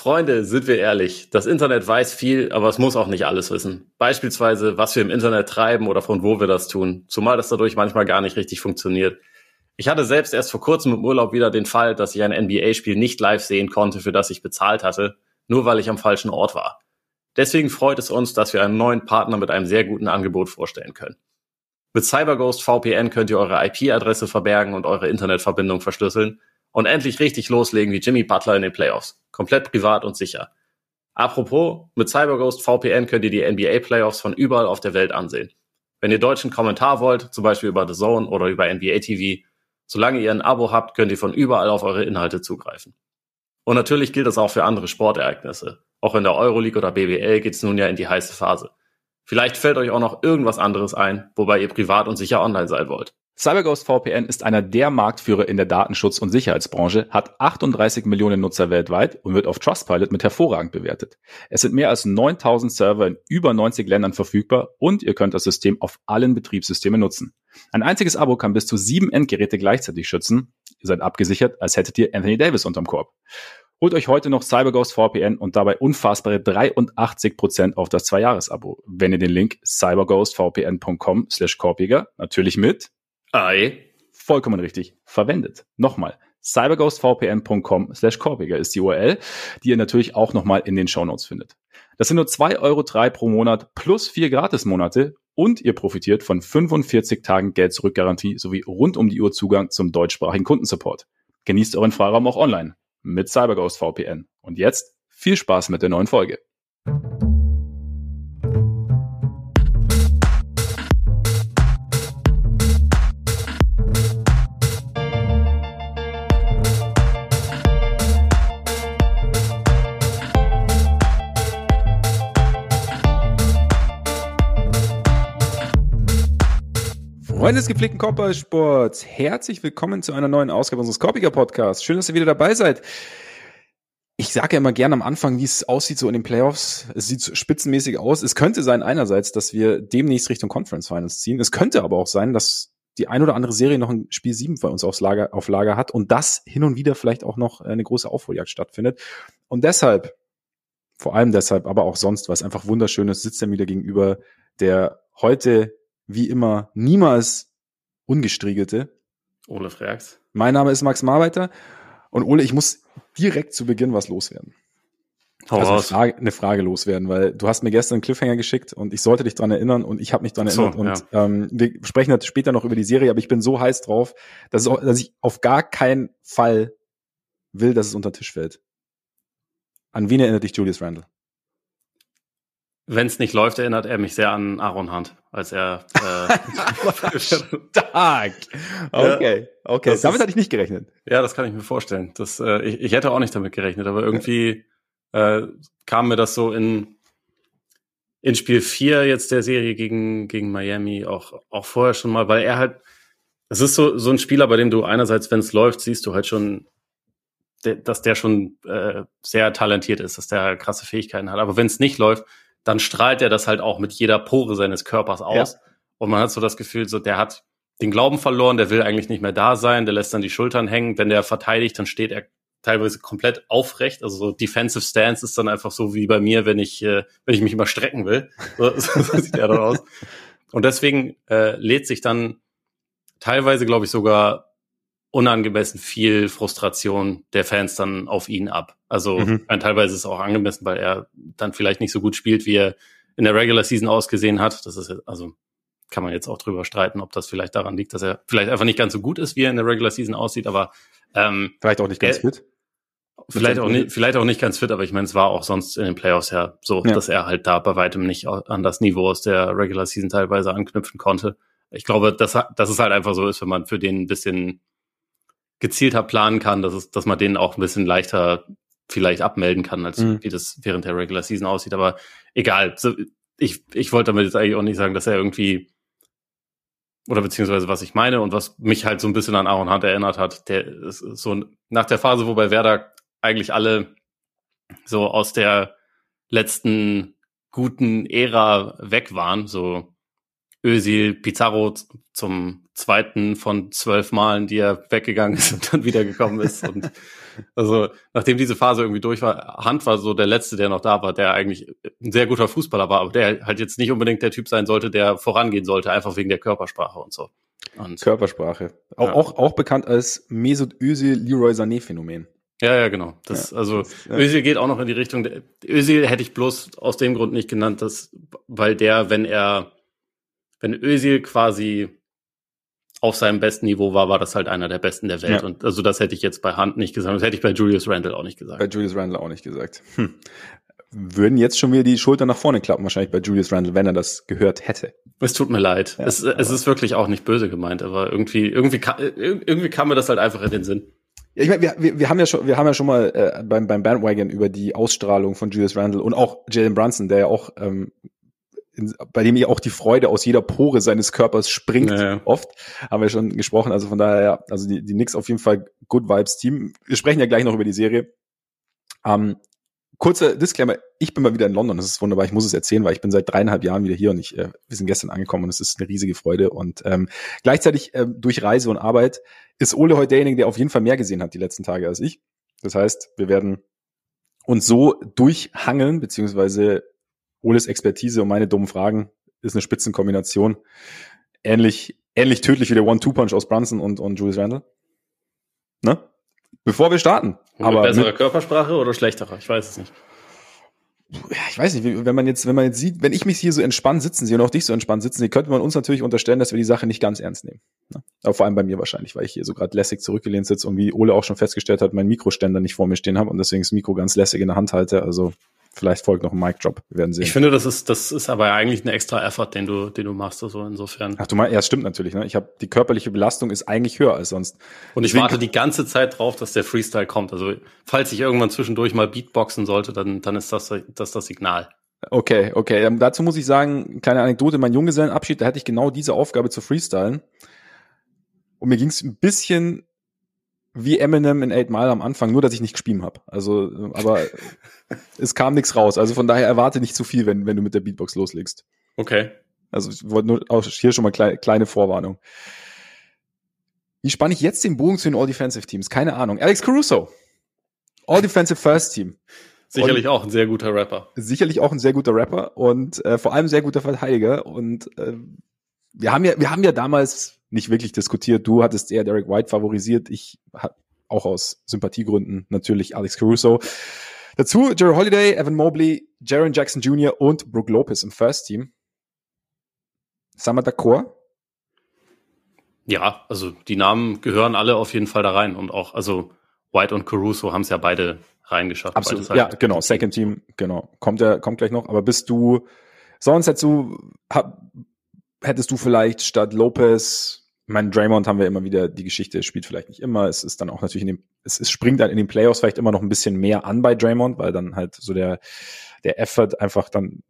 Freunde, sind wir ehrlich. Das Internet weiß viel, aber es muss auch nicht alles wissen. Beispielsweise, was wir im Internet treiben oder von wo wir das tun. Zumal das dadurch manchmal gar nicht richtig funktioniert. Ich hatte selbst erst vor kurzem im Urlaub wieder den Fall, dass ich ein NBA-Spiel nicht live sehen konnte, für das ich bezahlt hatte, nur weil ich am falschen Ort war. Deswegen freut es uns, dass wir einen neuen Partner mit einem sehr guten Angebot vorstellen können. Mit CyberGhost VPN könnt ihr eure IP-Adresse verbergen und eure Internetverbindung verschlüsseln und endlich richtig loslegen wie Jimmy Butler in den Playoffs. Komplett privat und sicher. Apropos, mit CyberGhost VPN könnt ihr die NBA Playoffs von überall auf der Welt ansehen. Wenn ihr deutschen Kommentar wollt, zum Beispiel über The Zone oder über NBA TV, Solange ihr ein Abo habt, könnt ihr von überall auf eure Inhalte zugreifen. Und natürlich gilt das auch für andere Sportereignisse. Auch in der Euroleague oder BBL geht es nun ja in die heiße Phase. Vielleicht fällt euch auch noch irgendwas anderes ein, wobei ihr privat und sicher online sein wollt. CyberGhost VPN ist einer der Marktführer in der Datenschutz- und Sicherheitsbranche, hat 38 Millionen Nutzer weltweit und wird auf Trustpilot mit hervorragend bewertet. Es sind mehr als 9000 Server in über 90 Ländern verfügbar und ihr könnt das System auf allen Betriebssystemen nutzen. Ein einziges Abo kann bis zu sieben Endgeräte gleichzeitig schützen. Ihr seid abgesichert, als hättet ihr Anthony Davis unterm Korb. Holt euch heute noch CyberGhost VPN und dabei unfassbare 83% auf das Zwei-Jahres-Abo, wenn ihr den Link cyberghostvpn.com slash natürlich mit Ei. Vollkommen richtig. Verwendet. Nochmal. cyberghostvpn.com slash ist die URL, die ihr natürlich auch nochmal in den Shownotes findet. Das sind nur 2,03 Euro pro Monat plus vier Gratismonate und ihr profitiert von 45 Tagen Geld-Zurück-Garantie sowie rund um die Uhr Zugang zum deutschsprachigen Kundensupport. Genießt euren Freiraum auch online mit CyberGhost VPN. Und jetzt viel Spaß mit der neuen Folge. Freunde des gepflegten Korbballsports, herzlich willkommen zu einer neuen Ausgabe unseres Korbiger Podcasts. Schön, dass ihr wieder dabei seid. Ich sage ja immer gerne am Anfang, wie es aussieht so in den Playoffs. Es sieht spitzenmäßig aus. Es könnte sein einerseits, dass wir demnächst Richtung Conference Finals ziehen. Es könnte aber auch sein, dass die ein oder andere Serie noch ein Spiel 7 bei uns aufs Lager, auf Lager hat und das hin und wieder vielleicht auch noch eine große Aufholjagd stattfindet. Und deshalb, vor allem deshalb, aber auch sonst, was einfach wunderschön ist, sitzt er wieder gegenüber, der heute wie immer niemals ungestriegelte. Ole Freaks. Mein Name ist Max Marbeiter und Ole, ich muss direkt zu Beginn was loswerden. Hau also eine. Frage, eine Frage loswerden, weil du hast mir gestern einen Cliffhanger geschickt und ich sollte dich dran erinnern und ich habe mich dran so, erinnert. Und ähm, wir sprechen halt später noch über die Serie, aber ich bin so heiß drauf, dass, auch, dass ich auf gar keinen Fall will, dass es unter den Tisch fällt. An wen erinnert dich Julius Randle? Wenn es nicht läuft, erinnert er mich sehr an Aaron Hunt, als er äh, Stark. Okay, okay. Das Damit ist- hatte ich nicht gerechnet. Ja, das kann ich mir vorstellen. Das, äh, ich, ich hätte auch nicht damit gerechnet, aber irgendwie äh, kam mir das so in, in Spiel 4 jetzt der Serie gegen, gegen Miami auch, auch vorher schon mal, weil er halt, es ist so, so ein Spieler, bei dem du einerseits, wenn es läuft, siehst du halt schon, dass der schon äh, sehr talentiert ist, dass der krasse Fähigkeiten hat. Aber wenn es nicht läuft, dann strahlt er das halt auch mit jeder Pore seines Körpers aus. Und man hat so das Gefühl, so der hat den Glauben verloren, der will eigentlich nicht mehr da sein, der lässt dann die Schultern hängen. Wenn der verteidigt, dann steht er teilweise komplett aufrecht. Also so Defensive Stance ist dann einfach so wie bei mir, wenn ich, äh, wenn ich mich immer strecken will. So, so sieht er dann aus. Und deswegen äh, lädt sich dann teilweise, glaube ich, sogar unangemessen viel Frustration der Fans dann auf ihn ab. Also Mhm. teilweise ist es auch angemessen, weil er dann vielleicht nicht so gut spielt, wie er in der Regular Season ausgesehen hat. Das ist jetzt- also kann man jetzt auch drüber streiten, ob das vielleicht daran liegt, dass er vielleicht einfach nicht ganz so gut ist, wie er in der Regular Season aussieht, aber ähm, Vielleicht auch nicht ganz Äh, fit. vielleicht auch nicht, vielleicht auch nicht ganz fit, aber ich meine, es war auch sonst in den Playoffs ja so, Ja. dass er halt da bei weitem nicht an das Niveau aus der Regular Season teilweise anknüpfen konnte. Ich glaube, dass, dass es halt einfach so ist, wenn man für den ein bisschen gezielter planen kann, dass es, dass man den auch ein bisschen leichter vielleicht abmelden kann, als Mhm. wie das während der Regular Season aussieht. Aber egal. So, ich, ich wollte damit jetzt eigentlich auch nicht sagen, dass er irgendwie oder beziehungsweise was ich meine und was mich halt so ein bisschen an Aaron Hunt erinnert hat, der ist so nach der Phase, wo bei Werder eigentlich alle so aus der letzten guten Ära weg waren, so Özil, Pizarro zum zweiten von zwölf Malen, die er weggegangen ist und dann wiedergekommen ist und Also, nachdem diese Phase irgendwie durch war, Hand war so der Letzte, der noch da war, der eigentlich ein sehr guter Fußballer war, aber der halt jetzt nicht unbedingt der Typ sein sollte, der vorangehen sollte, einfach wegen der Körpersprache und so. Und Körpersprache. Auch, ja. auch, auch bekannt als Mesut Özil Leroy Sané Phänomen. Ja, ja, genau. Das, ja, also. Özil geht auch noch in die Richtung. Özil hätte ich bloß aus dem Grund nicht genannt, dass, weil der, wenn er, wenn Özil quasi auf seinem besten Niveau war, war das halt einer der besten der Welt. Ja. Und also das hätte ich jetzt bei Hand nicht gesagt. Das hätte ich bei Julius Randle auch nicht gesagt. Bei Julius Randle auch nicht gesagt. Hm. Würden jetzt schon wieder die Schulter nach vorne klappen, wahrscheinlich bei Julius Randle, wenn er das gehört hätte. Es tut mir leid. Ja, es, es ist wirklich auch nicht böse gemeint, aber irgendwie, irgendwie, irgendwie kam mir das halt einfach in den Sinn. Ja, ich meine, wir, wir, wir haben ja schon, wir haben ja schon mal äh, beim, beim Bandwagon über die Ausstrahlung von Julius Randle und auch Jalen Brunson, der ja auch ähm, in, bei dem ja auch die Freude aus jeder Pore seines Körpers springt, ja, ja. oft, haben wir schon gesprochen. Also von daher, ja, also die, die Knicks auf jeden Fall Good Vibes Team. Wir sprechen ja gleich noch über die Serie. Ähm, kurzer Disclaimer, ich bin mal wieder in London, das ist wunderbar, ich muss es erzählen, weil ich bin seit dreieinhalb Jahren wieder hier und ich, äh, wir sind gestern angekommen und es ist eine riesige Freude. Und ähm, gleichzeitig äh, durch Reise und Arbeit ist Ole heute derjenige, der auf jeden Fall mehr gesehen hat die letzten Tage als ich. Das heißt, wir werden uns so durchhangeln, beziehungsweise Oles Expertise und meine dummen Fragen ist eine Spitzenkombination. Ähnlich, ähnlich tödlich wie der One-Two-Punch aus Brunson und, und Julius Randle. Ne? Bevor wir starten. Und aber bessere mit, Körpersprache oder schlechtere? Ich weiß es nicht. Ja, ich weiß nicht, wenn man jetzt, wenn man jetzt sieht, wenn ich mich hier so entspannt sitzen sehe und auch dich so entspannt sitzen sehe, könnte man uns natürlich unterstellen, dass wir die Sache nicht ganz ernst nehmen. Ne? Aber vor allem bei mir wahrscheinlich, weil ich hier so gerade lässig zurückgelehnt sitze und wie Ole auch schon festgestellt hat, mein Mikroständer nicht vor mir stehen habe und deswegen das Mikro ganz lässig in der Hand halte. Also Vielleicht folgt noch ein Mic-Drop. Wir werden sehen. Ich finde, das ist, das ist aber eigentlich ein extra Effort, den du, den du machst, also insofern. Ach du meinst, ja, stimmt natürlich, ne? Ich habe die körperliche Belastung ist eigentlich höher als sonst. Und ich warte die ganze Zeit drauf, dass der Freestyle kommt. Also, falls ich irgendwann zwischendurch mal Beatboxen sollte, dann, dann ist das, das, das Signal. Okay, okay. Ähm, dazu muss ich sagen, kleine Anekdote, mein Junggesellenabschied, da hatte ich genau diese Aufgabe zu freestylen. Und mir ging es ein bisschen wie Eminem in Eight Mile am Anfang, nur dass ich nicht gespielt habe. Also, äh, aber es kam nichts raus. Also von daher erwarte nicht zu viel, wenn, wenn du mit der Beatbox loslegst. Okay. Also ich wollte nur auch hier schon mal kleine, kleine Vorwarnung. Wie spanne ich jetzt den Bogen zu den All-Defensive Teams? Keine Ahnung. Alex Caruso. All-Defensive First Team. Sicherlich und auch ein sehr guter Rapper. Sicherlich auch ein sehr guter Rapper und äh, vor allem sehr guter Verteidiger. Und äh, wir haben ja, wir haben ja damals nicht wirklich diskutiert. Du hattest eher Derek White favorisiert. Ich auch aus Sympathiegründen natürlich Alex Caruso. Dazu Jerry Holiday, Evan Mobley, Jaron Jackson Jr. und Brooke Lopez im First Team. Sind d'accord? Ja, also die Namen gehören alle auf jeden Fall da rein und auch, also White und Caruso haben es ja beide reingeschafft. Absolut, halt ja, genau, Second Team, genau. Kommt der, kommt gleich noch, aber bist du, sonst hättest du, hättest du vielleicht statt Lopez ich meine, Draymond haben wir immer wieder, die Geschichte spielt vielleicht nicht immer. Es ist dann auch natürlich in dem, es, es springt dann in den Playoffs vielleicht immer noch ein bisschen mehr an bei Draymond, weil dann halt so der, der Effort einfach dann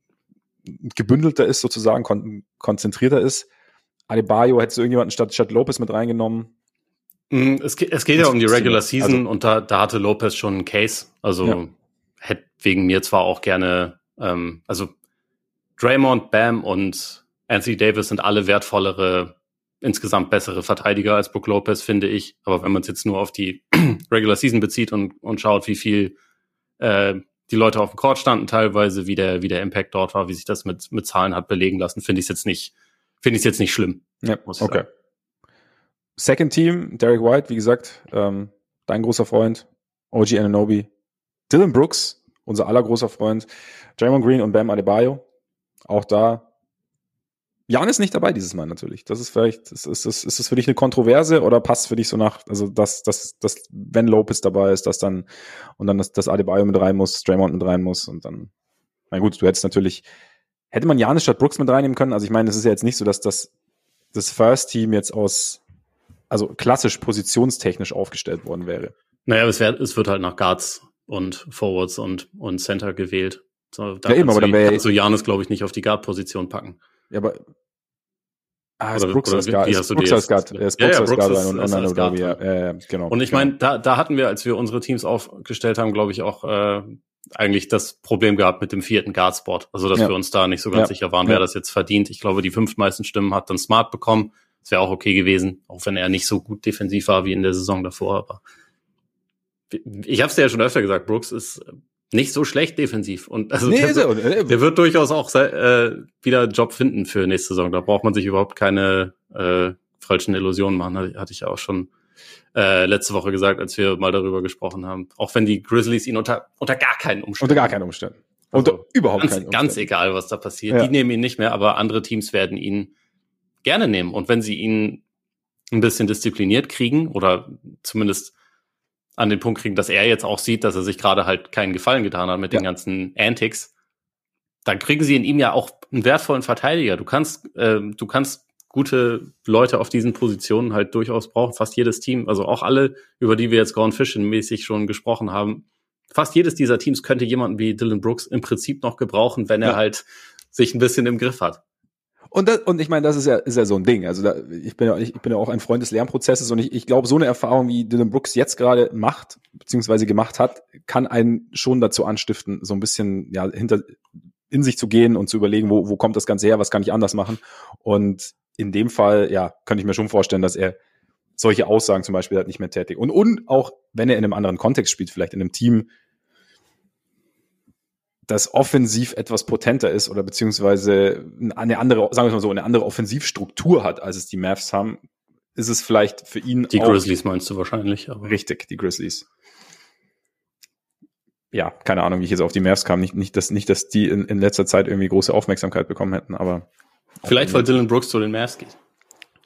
gebündelter ist, sozusagen, kon konzentrierter ist. Adebayo hättest du irgendjemanden statt, statt Lopez mit reingenommen. Mm, es, geht, es geht ja um die Regular Season also, und da, da hatte Lopez schon einen Case. Also ja. hätte wegen mir zwar auch gerne, ähm, also Draymond, Bam und Anthony Davis sind alle wertvollere insgesamt bessere Verteidiger als Brook Lopez, finde ich. Aber wenn man es jetzt nur auf die Regular Season bezieht und, und schaut, wie viel äh, die Leute auf dem Court standen, teilweise, wie der, wie der Impact dort war, wie sich das mit, mit Zahlen hat belegen lassen, finde ich es jetzt nicht, finde ich jetzt nicht schlimm. Ja, okay. Sagen. Second Team, Derek White, wie gesagt, ähm, dein großer Freund, OG Ananobi, Dylan Brooks, unser aller großer Freund, Draymond Green und Bam Adebayo. Auch da Jan ist nicht dabei dieses Mal natürlich. Das ist vielleicht, ist, ist, ist, ist das für dich eine Kontroverse oder passt für dich so nach, also dass, dass, dass wenn Lopez dabei ist, dass dann und dann das, das Adebayo mit rein muss, Draymond mit rein muss und dann, na gut, du hättest natürlich, hätte man Janis statt Brooks mit reinnehmen können. Also ich meine, es ist ja jetzt nicht so, dass das, das First Team jetzt aus, also klassisch positionstechnisch aufgestellt worden wäre. Naja, es, wär, es wird halt nach Guards und Forwards und, und Center gewählt. So, da ja, eben, aber dann wäre du Janis, glaube ich, nicht auf die Guard-Position packen. Ja, aber Ah, ist Brooks als Guard. Ist Brooks als Guard. Er ist Brooks als Guard und, und dann ja, ja, genau. Und ich meine, da, da hatten wir, als wir unsere Teams aufgestellt haben, glaube ich auch äh, eigentlich das Problem gehabt mit dem vierten Guard-Spot. Also, dass ja. wir uns da nicht so ganz ja. sicher waren, wer das jetzt verdient. Ich glaube, die fünf meisten Stimmen hat dann Smart bekommen. Das wäre auch okay gewesen, auch wenn er nicht so gut defensiv war wie in der Saison davor. Aber ich habe es dir ja schon öfter gesagt, Brooks ist nicht so schlecht defensiv. Und also nee, der, der, der, wird durchaus auch äh, wieder einen Job finden für nächste Saison. Da braucht man sich überhaupt keine äh, falschen Illusionen machen. Hatte ich ja auch schon äh, letzte Woche gesagt, als wir mal darüber gesprochen haben. Auch wenn die Grizzlies ihn unter, unter gar keinen Umständen. Unter gar keinen Umständen. Also unter überhaupt ganz, keinen Umständen. Ganz egal, was da passiert. Ja. Die nehmen ihn nicht mehr, aber andere Teams werden ihn gerne nehmen. Und wenn sie ihn ein bisschen diszipliniert kriegen oder zumindest an den Punkt kriegen, dass er jetzt auch sieht, dass er sich gerade halt keinen Gefallen getan hat mit ja. den ganzen Antics, dann kriegen sie in ihm ja auch einen wertvollen Verteidiger. Du kannst, äh, du kannst gute Leute auf diesen Positionen halt durchaus brauchen. Fast jedes Team, also auch alle, über die wir jetzt Gone Fishing mäßig schon gesprochen haben, fast jedes dieser Teams könnte jemanden wie Dylan Brooks im Prinzip noch gebrauchen, wenn er halt sich ein bisschen im Griff hat. Und, das, und ich meine, das ist ja, ist ja so ein Ding. Also da, ich, bin ja, ich, ich bin ja auch ein Freund des Lernprozesses und ich, ich glaube, so eine Erfahrung, wie Dylan Brooks jetzt gerade macht, beziehungsweise gemacht hat, kann einen schon dazu anstiften, so ein bisschen ja, hinter in sich zu gehen und zu überlegen, wo, wo kommt das Ganze her, was kann ich anders machen. Und in dem Fall, ja, könnte ich mir schon vorstellen, dass er solche Aussagen zum Beispiel halt nicht mehr tätigt. Und, und auch, wenn er in einem anderen Kontext spielt, vielleicht in einem Team, das offensiv etwas potenter ist oder beziehungsweise eine andere, sagen wir mal so, eine andere Offensivstruktur hat, als es die Mavs haben, ist es vielleicht für ihn Die Grizzlies meinst du wahrscheinlich. Aber. Richtig, die Grizzlies. Ja, keine Ahnung, wie ich jetzt auf die Mavs kam. Nicht, nicht, dass, nicht, dass die in, in letzter Zeit irgendwie große Aufmerksamkeit bekommen hätten, aber. Vielleicht, weil Dylan Brooks zu den Mavs geht.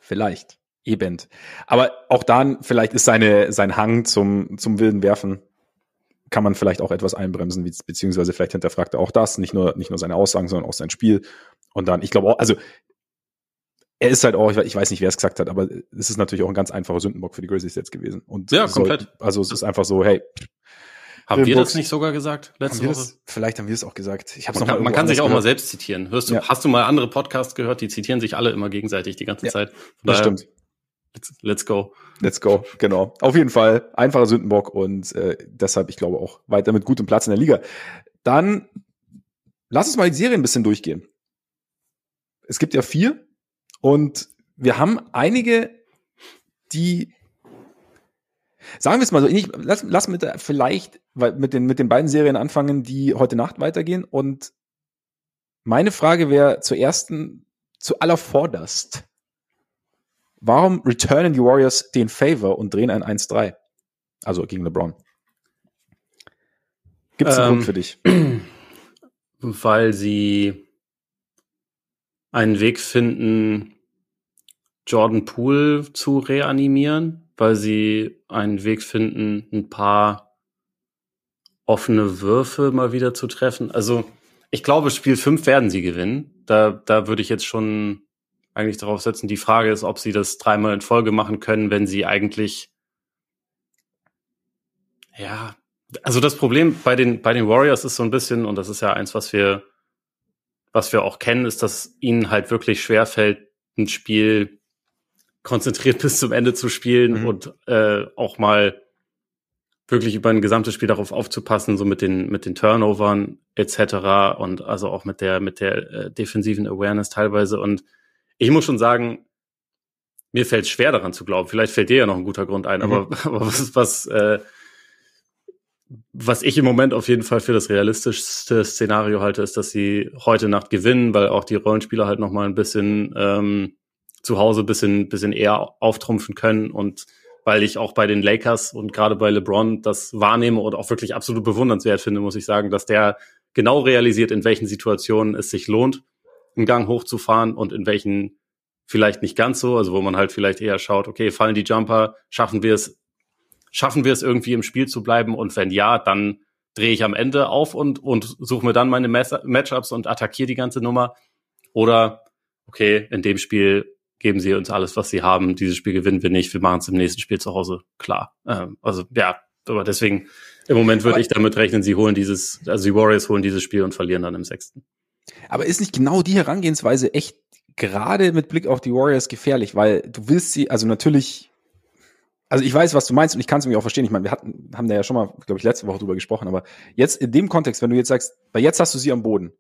Vielleicht. Eben. Aber auch dann, vielleicht ist seine, sein Hang zum, zum wilden Werfen kann man vielleicht auch etwas einbremsen, beziehungsweise vielleicht hinterfragt er auch das, nicht nur, nicht nur seine Aussagen, sondern auch sein Spiel. Und dann, ich glaube auch, also er ist halt auch, ich weiß nicht, wer es gesagt hat, aber es ist natürlich auch ein ganz einfacher Sündenbock für die Grizzlies jetzt gewesen. Und ja, komplett. Soll, also es ist einfach so, hey. Haben wir das nicht sogar gesagt letzte Woche? Das, vielleicht haben wir es auch gesagt. Ich hab's man noch kann, man kann sich auch gehört. mal selbst zitieren. Hörst du, ja. hast du mal andere Podcasts gehört? Die zitieren sich alle immer gegenseitig die ganze ja, Zeit. Von das daher, stimmt. Let's, let's go. Let's go, genau. Auf jeden Fall einfacher Sündenbock und äh, deshalb, ich glaube, auch weiter mit gutem Platz in der Liga. Dann lass uns mal die Serie ein bisschen durchgehen. Es gibt ja vier und wir haben einige, die Sagen wir es mal so, ich, lass, lass mit der, vielleicht mit den, mit den beiden Serien anfangen, die heute Nacht weitergehen. Und meine Frage wäre zur ersten, zu aller vorderst. Warum returnen die Warriors den Favor und drehen ein 1-3? Also gegen LeBron. Gibt es einen ähm, Grund für dich? Weil sie einen Weg finden, Jordan Poole zu reanimieren, weil sie einen Weg finden, ein paar offene Würfe mal wieder zu treffen. Also ich glaube, Spiel 5 werden sie gewinnen. Da, da würde ich jetzt schon eigentlich darauf setzen. Die Frage ist, ob sie das dreimal in Folge machen können, wenn sie eigentlich ja, also das Problem bei den bei den Warriors ist so ein bisschen und das ist ja eins, was wir was wir auch kennen, ist, dass ihnen halt wirklich schwer fällt, ein Spiel konzentriert bis zum Ende zu spielen mhm. und äh, auch mal wirklich über ein gesamtes Spiel darauf aufzupassen, so mit den mit den Turnovern etc. und also auch mit der mit der äh, defensiven Awareness teilweise und ich muss schon sagen, mir fällt es schwer daran zu glauben. Vielleicht fällt dir ja noch ein guter Grund ein, mhm. aber, aber was, was, äh, was ich im Moment auf jeden Fall für das realistischste Szenario halte, ist, dass sie heute Nacht gewinnen, weil auch die Rollenspieler halt noch mal ein bisschen ähm, zu Hause bisschen, bisschen eher auftrumpfen können und weil ich auch bei den Lakers und gerade bei LeBron das wahrnehme und auch wirklich absolut bewundernswert finde, muss ich sagen, dass der genau realisiert, in welchen Situationen es sich lohnt, einen Gang hochzufahren und in welchen vielleicht nicht ganz so, also wo man halt vielleicht eher schaut, okay, fallen die Jumper, schaffen wir es, schaffen wir es irgendwie im Spiel zu bleiben und wenn ja, dann drehe ich am Ende auf und, und suche mir dann meine Matchups und attackiere die ganze Nummer. Oder, okay, in dem Spiel geben sie uns alles, was sie haben. Dieses Spiel gewinnen wir nicht. Wir machen es im nächsten Spiel zu Hause. Klar. Ähm, also, ja, aber deswegen, im Moment würde ich damit rechnen, sie holen dieses, also die Warriors holen dieses Spiel und verlieren dann im sechsten. Aber ist nicht genau die Herangehensweise echt gerade mit Blick auf die Warriors gefährlich, weil du willst sie, also natürlich, also ich weiß, was du meinst und ich kann es mir auch verstehen. Ich meine, wir hatten, haben da ja schon mal, glaube ich, letzte Woche drüber gesprochen, aber jetzt in dem Kontext, wenn du jetzt sagst, weil jetzt hast du sie am Boden.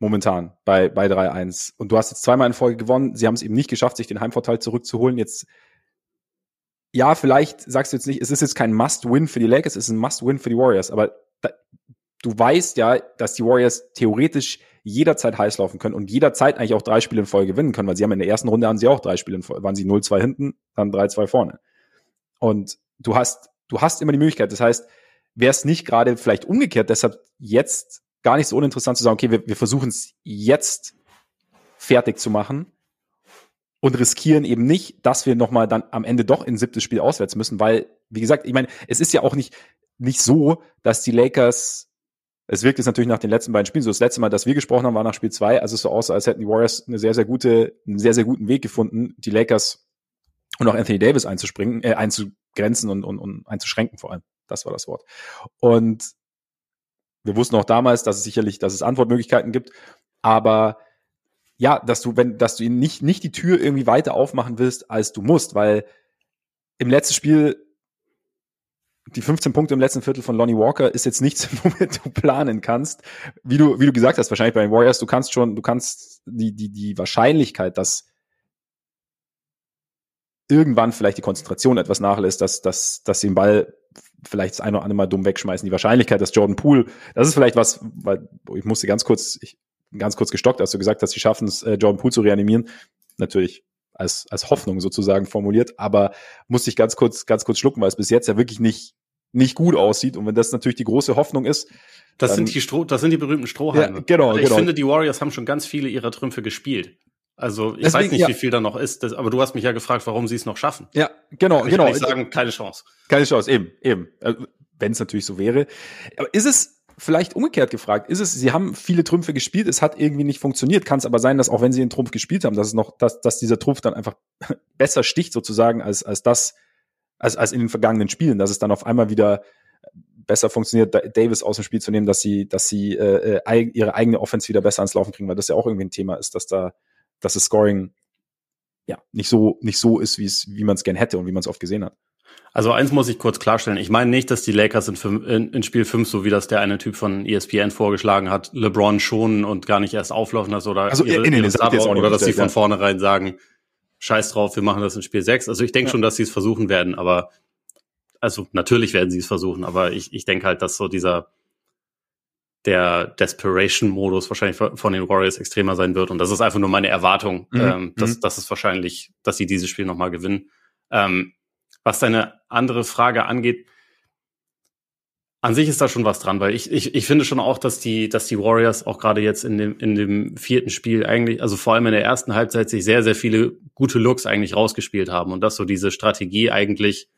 Momentan bei, bei 3-1. Und du hast jetzt zweimal in Folge gewonnen. Sie haben es eben nicht geschafft, sich den Heimvorteil zurückzuholen. Jetzt ja, vielleicht sagst du jetzt nicht, es ist jetzt kein Must-Win für die Lakers, es ist ein Must-Win für die Warriors, aber da, du weißt ja, dass die Warriors theoretisch jederzeit heiß laufen können und jederzeit eigentlich auch drei Spiele in Folge gewinnen können, weil sie haben in der ersten Runde haben sie auch drei Spiele in Folge, waren sie 0-2 hinten, dann 3-2 vorne. Und du hast, du hast immer die Möglichkeit. Das heißt, wäre es nicht gerade vielleicht umgekehrt, deshalb jetzt gar nicht so uninteressant zu sagen, okay, wir, wir versuchen es jetzt fertig zu machen und riskieren eben nicht, dass wir nochmal dann am Ende doch in siebtes Spiel auswärts müssen, weil, wie gesagt, ich meine, es ist ja auch nicht, nicht so, dass die Lakers, es wirkt jetzt natürlich nach den letzten beiden Spielen so, das letzte Mal, dass wir gesprochen haben, war nach Spiel zwei, also es so aus, als hätten die Warriors eine sehr, sehr gute, einen sehr, sehr guten Weg gefunden, die Lakers und auch Anthony Davis einzuspringen, äh, einzugrenzen und, und, und einzuschränken vor allem. Das war das Wort. Und wir wussten auch damals, dass es sicherlich, dass es Antwortmöglichkeiten gibt, aber ja, dass du, wenn, dass du ihnen nicht, nicht die Tür irgendwie weiter aufmachen willst, als du musst, weil im letzten Spiel die 15 Punkte im letzten Viertel von Lonnie Walker ist jetzt nichts, womit du planen kannst. Wie du, wie du gesagt hast, wahrscheinlich bei den Warriors, du kannst schon, du kannst die, die, die Wahrscheinlichkeit, dass irgendwann vielleicht die Konzentration etwas nachlässt, dass, dass, dass sie den Ball vielleicht das eine oder andere Mal dumm wegschmeißen. Die Wahrscheinlichkeit, dass Jordan Poole, das ist vielleicht was, weil ich musste ganz kurz, ich, ganz kurz gestockt, als du gesagt hast, sie schaffen es, äh, Jordan Poole zu reanimieren. Natürlich als, als Hoffnung sozusagen formuliert, aber musste ich ganz kurz, ganz kurz schlucken, weil es bis jetzt ja wirklich nicht, nicht gut aussieht. Und wenn das natürlich die große Hoffnung ist. Das sind die Stroh, das sind die berühmten Strohhalme. Ja, genau, also ich genau. finde, die Warriors haben schon ganz viele ihrer Trümpfe gespielt. Also ich Deswegen, weiß nicht, ja. wie viel da noch ist, das, aber du hast mich ja gefragt, warum sie es noch schaffen. Ja, genau, Ich genau. nicht sagen, keine Chance. Keine Chance, eben, eben. Wenn es natürlich so wäre. Aber ist es vielleicht umgekehrt gefragt? Ist es, sie haben viele Trümpfe gespielt, es hat irgendwie nicht funktioniert. Kann es aber sein, dass auch wenn sie den Trumpf gespielt haben, dass es noch, dass, dass dieser Trumpf dann einfach besser sticht sozusagen als, als das, als, als in den vergangenen Spielen, dass es dann auf einmal wieder besser funktioniert, Da- Davis aus dem Spiel zu nehmen, dass sie, dass sie äh, äh, ihre eigene Offense wieder besser ans Laufen kriegen, weil das ja auch irgendwie ein Thema ist, dass da, dass das Scoring ja nicht so nicht so ist, wie es, wie man es gern hätte und wie man es oft gesehen hat. Also eins muss ich kurz klarstellen. Ich meine nicht, dass die Lakers in, fünf, in, in Spiel 5, so wie das der eine Typ von ESPN vorgeschlagen hat, LeBron schonen und gar nicht erst auflaufen lassen oder, Also, nee, nee, das jetzt auch nicht oder dass sie von vornherein sagen, scheiß drauf, wir machen das in Spiel 6. Also ich denke Ja. schon, dass sie es versuchen werden, aber also natürlich werden sie es versuchen, aber ich, ich denke halt, dass so dieser der Desperation-Modus wahrscheinlich von den Warriors extremer sein wird. Und das ist einfach nur meine Erwartung, Mhm, ähm, dass, mhm. dass es wahrscheinlich, dass sie dieses Spiel nochmal gewinnen. Ähm, was deine andere Frage angeht, an sich ist da schon was dran, weil ich, ich, ich finde schon auch, dass die, dass die Warriors auch gerade jetzt in dem, in dem vierten Spiel eigentlich, also vor allem in der ersten Halbzeit sich sehr, sehr viele gute Looks eigentlich rausgespielt haben und dass so diese Strategie eigentlich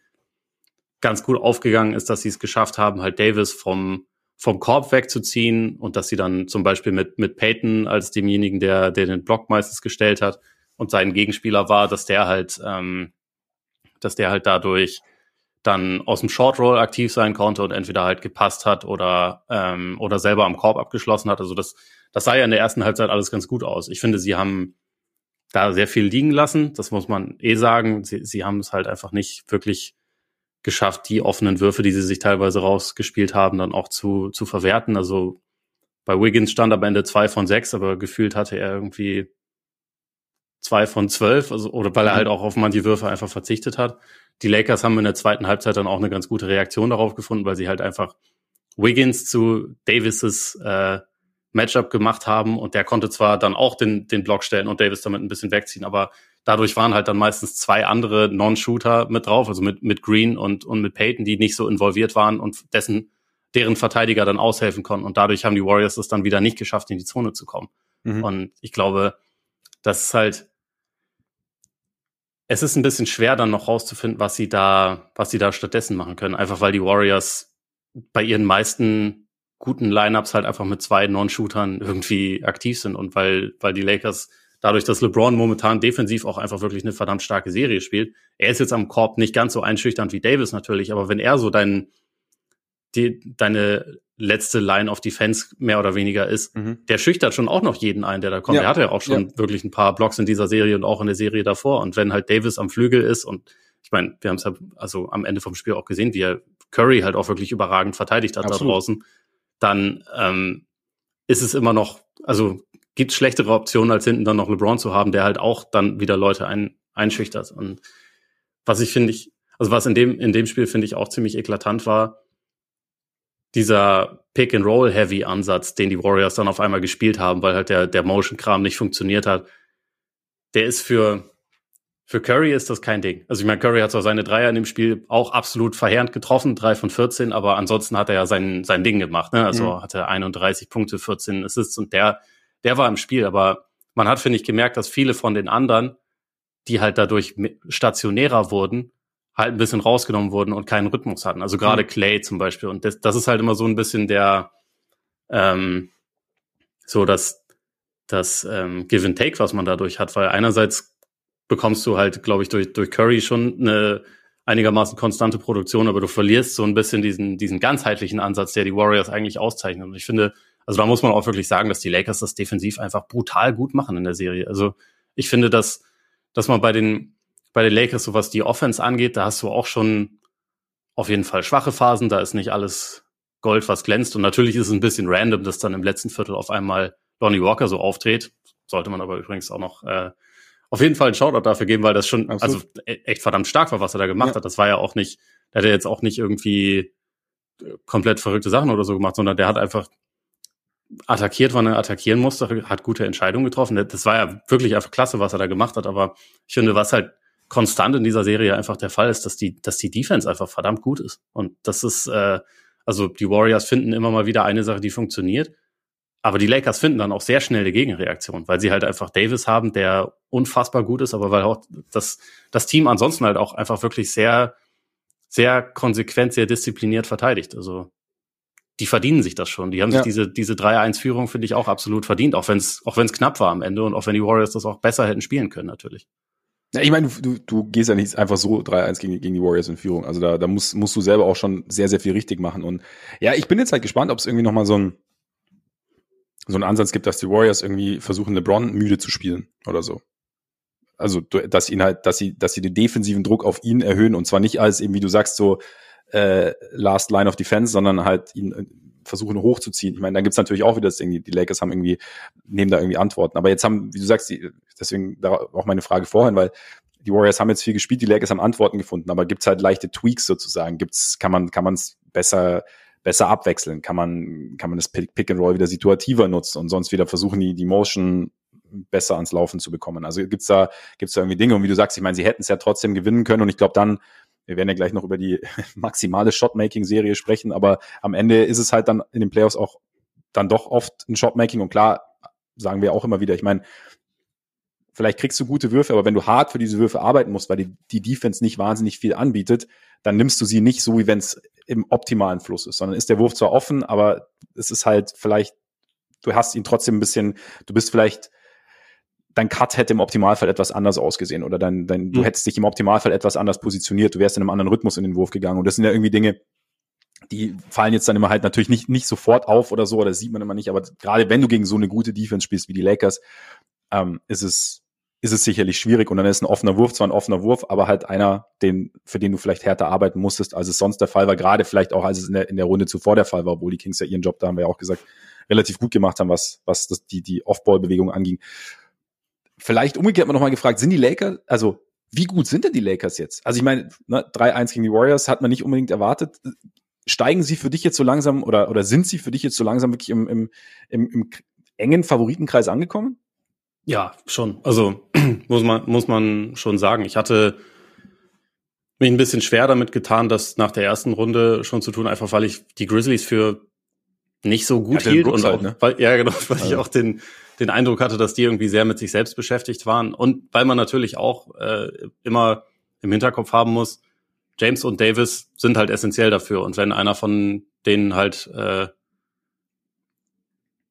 ganz gut aufgegangen ist, dass sie es geschafft haben, halt Davis vom, vom Korb wegzuziehen und dass sie dann zum Beispiel mit, mit Peyton als demjenigen, der, der den Block meistens gestellt hat und sein Gegenspieler war, dass der halt, ähm, dass der halt dadurch dann aus dem Short Roll aktiv sein konnte und entweder halt gepasst hat oder ähm, oder selber am Korb abgeschlossen hat. Also das das sah ja in der ersten Halbzeit alles ganz gut aus. Ich finde, sie haben da sehr viel liegen lassen. Das muss man eh sagen. Sie, sie haben es halt einfach nicht wirklich geschafft, die offenen Würfe, die sie sich teilweise rausgespielt haben, dann auch zu zu verwerten. Also bei Wiggins stand am Ende zwei von sechs, aber gefühlt hatte er irgendwie zwei von zwölf, also oder weil er Mhm. halt auch auf manche Würfe einfach verzichtet hat. Die Lakers haben in der zweiten Halbzeit dann auch eine ganz gute Reaktion darauf gefunden, weil sie halt einfach Wiggins zu Davises äh, Matchup gemacht haben und der konnte zwar dann auch den, den Block stellen und Davis damit ein bisschen wegziehen, aber dadurch waren halt dann meistens zwei andere Non-Shooter mit drauf, also mit, mit Green und, und mit Peyton, die nicht so involviert waren und dessen, deren Verteidiger dann aushelfen konnten und dadurch haben die Warriors es dann wieder nicht geschafft, in die Zone zu kommen. Mhm. Und ich glaube, das ist halt, es ist ein bisschen schwer dann noch rauszufinden, was sie da, was sie da stattdessen machen können. Einfach weil die Warriors bei ihren meisten guten Lineups halt einfach mit zwei Non-Shootern irgendwie aktiv sind und weil, weil die Lakers dadurch, dass LeBron momentan defensiv auch einfach wirklich eine verdammt starke Serie spielt. Er ist jetzt am Korb nicht ganz so einschüchternd wie Davis natürlich, aber wenn er so dein, die, deine letzte Line of Defense mehr oder weniger ist, Mhm. der schüchtert schon auch noch jeden ein, der da kommt. Ja. Er hatte ja auch schon wirklich ein paar Blocks in dieser Serie und auch in der Serie davor. Und wenn halt Davis am Flügel ist und ich meine, wir haben es ja also am Ende vom Spiel auch gesehen, wie er Curry halt auch wirklich überragend verteidigt hat Absolut. da draußen, dann ähm, ist es immer noch, also gibt schlechtere Optionen, als hinten dann noch LeBron zu haben, der halt auch dann wieder Leute ein, einschüchtert. Und was ich finde ich, Also was in dem, in dem Spiel finde ich auch ziemlich eklatant war, dieser Pick-and-Roll-Heavy-Ansatz, den die Warriors dann auf einmal gespielt haben, weil halt der, der Motion-Kram nicht funktioniert hat, der ist für, für Curry ist das kein Ding. Also ich meine, Curry hat zwar seine Dreier in dem Spiel auch absolut verheerend getroffen, drei von 14, aber ansonsten hat er ja sein, sein Ding gemacht. Ne? Also mhm. hatte 31 Punkte, 14 Assists und der, der war im Spiel. Aber man hat, finde ich, gemerkt, dass viele von den anderen, die halt dadurch stationärer wurden, halt ein bisschen rausgenommen wurden und keinen Rhythmus hatten. Also gerade mhm. Clay zum Beispiel. Und das, das ist halt immer so ein bisschen der, ähm, so das, das ähm, Give and Take, was man dadurch hat, weil einerseits bekommst du halt, glaube ich, durch, durch Curry schon eine einigermaßen konstante Produktion, aber du verlierst so ein bisschen diesen, diesen ganzheitlichen Ansatz, der die Warriors eigentlich auszeichnet. Und ich finde, also da muss man auch wirklich sagen, dass die Lakers das defensiv einfach brutal gut machen in der Serie. Also ich finde, dass, dass man bei den, bei den Lakers, so was die Offense angeht, da hast du auch schon auf jeden Fall schwache Phasen, da ist nicht alles Gold, was glänzt. Und natürlich ist es ein bisschen random, dass dann im letzten Viertel auf einmal Lonnie Walker so auftritt. Sollte man aber übrigens auch noch äh, auf jeden Fall einen Shoutout dafür geben, weil das schon Absolut. also e-, echt verdammt stark war, was er da gemacht ja. hat. Das war ja auch nicht, der hat ja jetzt auch nicht irgendwie äh, komplett verrückte Sachen oder so gemacht, sondern der hat einfach attackiert, wann er attackieren musste, hat gute Entscheidungen getroffen. Das war ja wirklich einfach klasse, was er da gemacht hat. Aber ich finde, was halt konstant in dieser Serie einfach der Fall ist, dass die, dass die Defense einfach verdammt gut ist. Und das ist, äh, also die Warriors finden immer mal wieder eine Sache, die funktioniert. Aber die Lakers finden dann auch sehr schnell eine Gegenreaktion, weil sie halt einfach Davis haben, der unfassbar gut ist, aber weil auch das, das Team ansonsten halt auch einfach wirklich sehr, sehr konsequent, sehr diszipliniert verteidigt. Also die verdienen sich das schon. Die haben sich diese, diese 3-1-Führung, finde ich, auch absolut verdient, auch wenn es auch wenn's knapp war am Ende und auch wenn die Warriors das auch besser hätten spielen können, natürlich. Ja, ich meine, du, du gehst ja nicht einfach so 3-1 gegen, gegen die Warriors in Führung. Also da, da musst, musst du selber auch schon sehr, sehr viel richtig machen. Und ja, ich bin jetzt halt gespannt, ob es irgendwie nochmal so ein, so einen Ansatz gibt, dass die Warriors irgendwie versuchen, LeBron müde zu spielen oder so. Also, dass ihn halt, dass sie, dass sie den defensiven Druck auf ihn erhöhen und zwar nicht als eben, wie du sagst, so äh, Last Line of Defense, sondern halt ihn versuchen hochzuziehen. Ich meine, dann gibt's natürlich auch wieder das Ding, die Lakers haben irgendwie, nehmen da irgendwie Antworten. Aber jetzt haben, wie du sagst, die, deswegen auch meine Frage vorhin, weil die Warriors haben jetzt viel gespielt, die Lakers haben Antworten gefunden, aber gibt's halt leichte Tweaks sozusagen? Gibt's, kann man, kann es besser besser abwechseln? Kann man, kann man das Pick and Roll wieder situativer nutzen und sonst wieder versuchen, die, die Motion besser ans Laufen zu bekommen? Also gibt's da, gibt's da irgendwie Dinge? Und wie du sagst, ich meine, sie hätten es ja trotzdem gewinnen können und ich glaube dann, wir werden ja gleich noch über die maximale Shotmaking-Serie sprechen, aber am Ende ist es halt dann in den Playoffs auch dann doch oft ein Shotmaking und klar, sagen wir auch immer wieder, ich meine, vielleicht kriegst du gute Würfe, aber wenn du hart für diese Würfe arbeiten musst, weil die, die Defense nicht wahnsinnig viel anbietet, dann nimmst du sie nicht so, wie wenn es im optimalen Fluss ist, sondern ist der Wurf zwar offen, aber es ist halt vielleicht, du hast ihn trotzdem ein bisschen, du bist vielleicht, dein Cut hätte im Optimalfall etwas anders ausgesehen oder dein, dein, mhm. du hättest dich im Optimalfall etwas anders positioniert, du wärst in einem anderen Rhythmus in den Wurf gegangen und das sind ja irgendwie Dinge, die fallen jetzt dann immer halt natürlich nicht, nicht sofort auf oder so, oder das sieht man immer nicht, aber gerade wenn du gegen so eine gute Defense spielst wie die Lakers, ähm, ist es, ist es sicherlich schwierig und dann ist ein offener Wurf zwar ein offener Wurf, aber halt einer, den, für den du vielleicht härter arbeiten musstest, als es sonst der Fall war, gerade vielleicht auch als es in der, in der Runde zuvor der Fall war, obwohl die Kings ja ihren Job, da haben wir ja auch gesagt, relativ gut gemacht haben, was, was das, die, die Off-Ball-Bewegung anging. Vielleicht umgekehrt mal nochmal gefragt, sind die Lakers, also wie gut sind denn die Lakers jetzt? Also ich meine, ne, 3-1 gegen die Warriors hat man nicht unbedingt erwartet. Steigen sie für dich jetzt so langsam oder, oder sind sie für dich jetzt so langsam wirklich im, im, im, im engen Favoritenkreis angekommen? Ja, schon. Also muss man, muss man schon sagen. Ich hatte mich ein bisschen schwer damit getan, das nach der ersten Runde schon zu tun, einfach weil ich die Grizzlies für nicht so gut ja, hielt und auch, halt, ne? weil, ja genau, weil also. ich auch den den Eindruck hatte, dass die irgendwie sehr mit sich selbst beschäftigt waren und weil man natürlich auch äh, immer im Hinterkopf haben muss, James und Davis sind halt essentiell dafür und wenn einer von denen halt äh,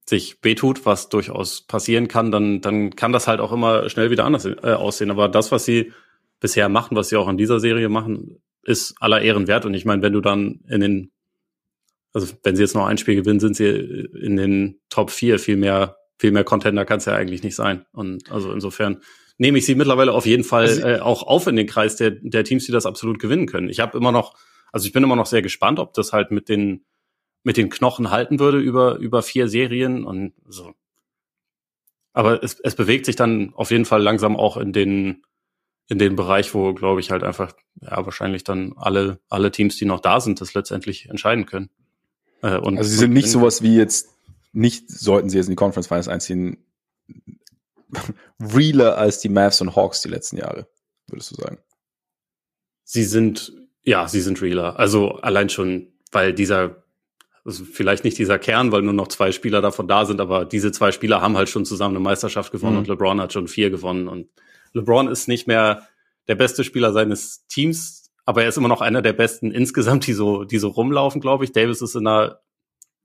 sich wehtut, was durchaus passieren kann, dann, dann kann das halt auch immer schnell wieder anders äh, aussehen. Aber das, was sie bisher machen, was sie auch in dieser Serie machen, ist aller Ehren wert. Und ich meine, wenn du dann in den, also wenn sie jetzt noch ein Spiel gewinnen, sind sie in den Top 4 viel mehr, viel mehr Contender kann es ja eigentlich nicht sein. Und also insofern nehme ich sie mittlerweile auf jeden Fall also, äh, auch auf in den Kreis der, der Teams, die das absolut gewinnen können. Ich habe immer noch, also ich bin immer noch sehr gespannt, ob das halt mit den mit den Knochen halten würde über, über vier Serien und so. Aber es, es bewegt sich dann auf jeden Fall langsam auch in den, in den Bereich, wo, glaube ich, halt einfach, ja, wahrscheinlich dann alle, alle Teams, die noch da sind, das letztendlich entscheiden können. Äh, und, also sie sind nicht sowas wie jetzt, nicht sollten sie jetzt in die Conference Finals einziehen, realer als die Mavs und Hawks die letzten Jahre, würdest du sagen? Sie sind, ja, sie sind realer. Also allein schon, weil dieser, also vielleicht nicht dieser Kern, weil nur noch zwei Spieler davon da sind, aber diese zwei Spieler haben halt schon zusammen eine Meisterschaft gewonnen mhm. und LeBron hat schon vier gewonnen und LeBron ist nicht mehr der beste Spieler seines Teams, aber er ist immer noch einer der besten insgesamt, die so, die so rumlaufen, glaube ich. Davis ist in einer,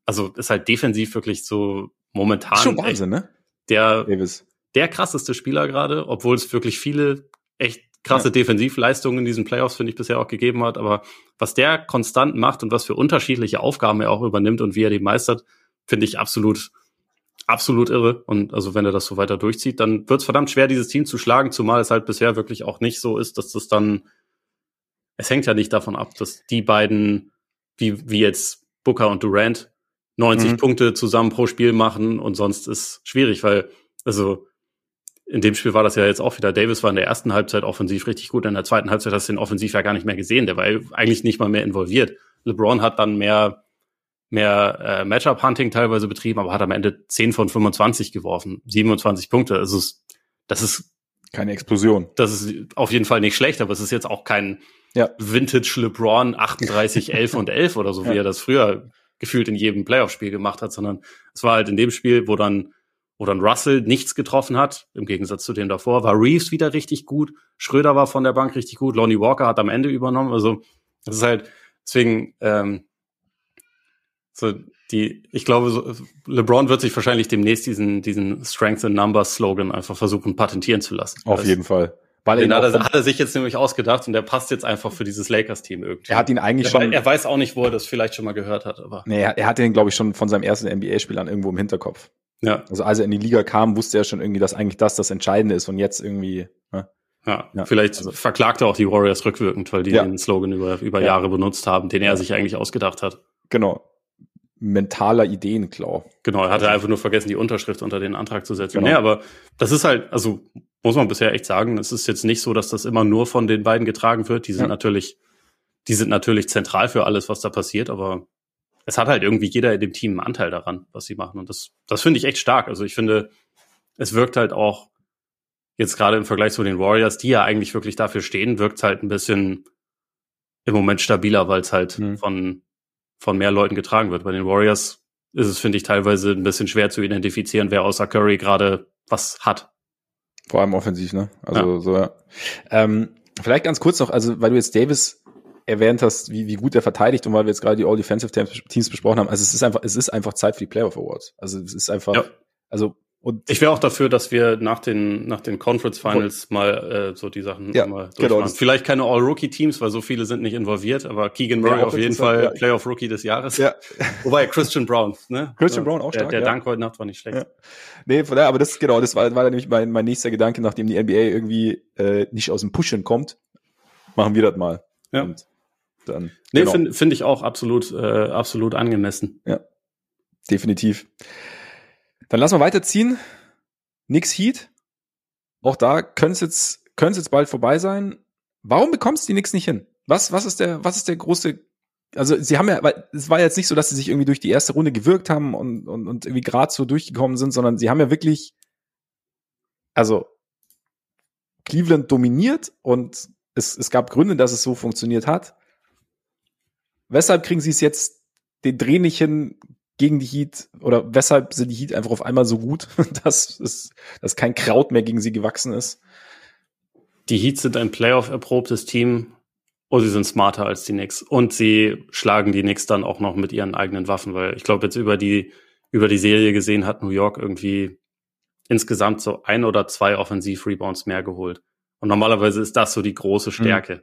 also ist halt defensiv wirklich so momentan. Schon Wahnsinn, ne? Der, Davis. der krasseste Spieler gerade, obwohl es wirklich viele echt krasse ja. Defensivleistungen in diesen Playoffs, finde ich, bisher auch gegeben hat. Aber was der konstant macht und was für unterschiedliche Aufgaben er auch übernimmt und wie er die meistert, finde ich absolut absolut irre. Und also wenn er das so weiter durchzieht, dann wird es verdammt schwer, dieses Team zu schlagen, zumal es halt bisher wirklich auch nicht so ist, dass das dann, es hängt ja nicht davon ab, dass die beiden, wie, wie jetzt Booker und Durant, 90 mhm. Punkte zusammen pro Spiel machen und sonst ist schwierig, weil, also in dem Spiel war das ja jetzt auch wieder. Davis war in der ersten Halbzeit offensiv richtig gut, in der zweiten Halbzeit hast du den offensiv ja gar nicht mehr gesehen. Der war eigentlich nicht mal mehr involviert. LeBron hat dann mehr mehr äh, Matchup-Hunting teilweise betrieben, aber hat am Ende 10 von 25 geworfen, 27 Punkte. Also das ist keine Explosion. Das ist auf jeden Fall nicht schlecht, aber es ist jetzt auch kein ja. Vintage LeBron 38, 11 und 11 oder so, wie ja. er das früher gefühlt in jedem Playoff-Spiel gemacht hat, sondern es war halt in dem Spiel, wo dann, wo dann Russell nichts getroffen hat, im Gegensatz zu dem davor, war Reeves wieder richtig gut, Schröder war von der Bank richtig gut, Lonnie Walker hat am Ende übernommen, also das ist halt, deswegen, ähm, so die, ich glaube, so, LeBron wird sich wahrscheinlich demnächst diesen, diesen Strength in Numbers Slogan einfach versuchen patentieren zu lassen. Auf jeden Fall. Weil den hat er, hat er sich jetzt nämlich ausgedacht und der passt jetzt einfach für dieses Lakers-Team irgendwie. Er hat ihn eigentlich er, schon. Er weiß auch nicht, wo er das vielleicht schon mal gehört hat, aber. Nee, er, er hatte ihn, glaube ich, schon von seinem ersten NBA-Spiel an irgendwo im Hinterkopf. Ja. Also als er in die Liga kam, wusste er schon irgendwie, dass eigentlich das das Entscheidende ist und jetzt irgendwie. Ne? Ja, ja, vielleicht also, verklagt er auch die Warriors rückwirkend, weil die ja. den Slogan über, über ja. Jahre benutzt haben, den er sich eigentlich ausgedacht hat. Genau mentaler Ideenklau. Genau, er hatte einfach nur vergessen, die Unterschrift unter den Antrag zu setzen. Genau. Nee, aber das ist halt, also muss man bisher echt sagen, es ist jetzt nicht so, dass das immer nur von den beiden getragen wird. Die sind ja. natürlich, die sind natürlich zentral für alles, was da passiert, aber es hat halt irgendwie jeder in dem Team einen Anteil daran, was sie machen. Und das, das finde ich echt stark. Also ich finde, es wirkt halt auch jetzt gerade im Vergleich zu den Warriors, die ja eigentlich wirklich dafür stehen, wirkt halt ein bisschen im Moment stabiler, weil es halt mhm. von von mehr Leuten getragen wird. Bei den Warriors ist es, finde ich, teilweise ein bisschen schwer zu identifizieren, wer außer Curry gerade was hat. Vor allem offensiv, ne? Also ja. so, ja. Ähm, vielleicht ganz kurz noch, also weil du jetzt Davis erwähnt hast, wie, wie gut er verteidigt und weil wir jetzt gerade die All-Defensive Teams besprochen haben, also es ist einfach, es ist einfach Zeit für die Playoff Awards. Also es ist einfach, ja. also und ich wäre auch dafür, dass wir nach den, nach den Conference Finals mal äh, so die Sachen ja, mal durchmachen. Genau, Vielleicht keine All-Rookie-Teams, weil so viele sind nicht involviert, aber Keegan Murray ja, auf jeden Fall ja. Playoff-Rookie des Jahres. Ja. Wobei Christian Brown, ne? Christian Brown auch stark. Der, der Dank heute Nacht war nicht schlecht. Ja. Nee, von daher, aber das genau, das war, war nämlich mein, mein nächster Gedanke, nachdem die NBA irgendwie äh, nicht aus dem Pushen kommt, machen wir das mal. Ja. Und dann, nee, genau. finde find ich auch absolut, äh, absolut angemessen. Ja. Definitiv. Dann lassen wir weiterziehen. Nix Heat. Auch da könnte es jetzt, könnte jetzt bald vorbei sein. Warum bekommst du die Nix nicht hin? Was, was ist der, was ist der große, also sie haben ja, weil es war jetzt nicht so, dass sie sich irgendwie durch die erste Runde gewirkt haben und, und, und irgendwie gerade so durchgekommen sind, sondern sie haben ja wirklich, also Cleveland dominiert und es, es gab Gründe, dass es so funktioniert hat. Weshalb kriegen sie es jetzt den Dreh nicht hin, gegen die Heat oder weshalb sind die Heat einfach auf einmal so gut, dass, es, dass kein Kraut mehr gegen sie gewachsen ist? Die Heat sind ein Playoff-erprobtes Team und sie sind smarter als die Knicks. Und sie schlagen die Knicks dann auch noch mit ihren eigenen Waffen, weil ich glaube, jetzt über die, über die Serie gesehen hat New York irgendwie insgesamt so ein oder zwei Offensiv-Rebounds mehr geholt. Und normalerweise ist das so die große mhm. Stärke. Mhm.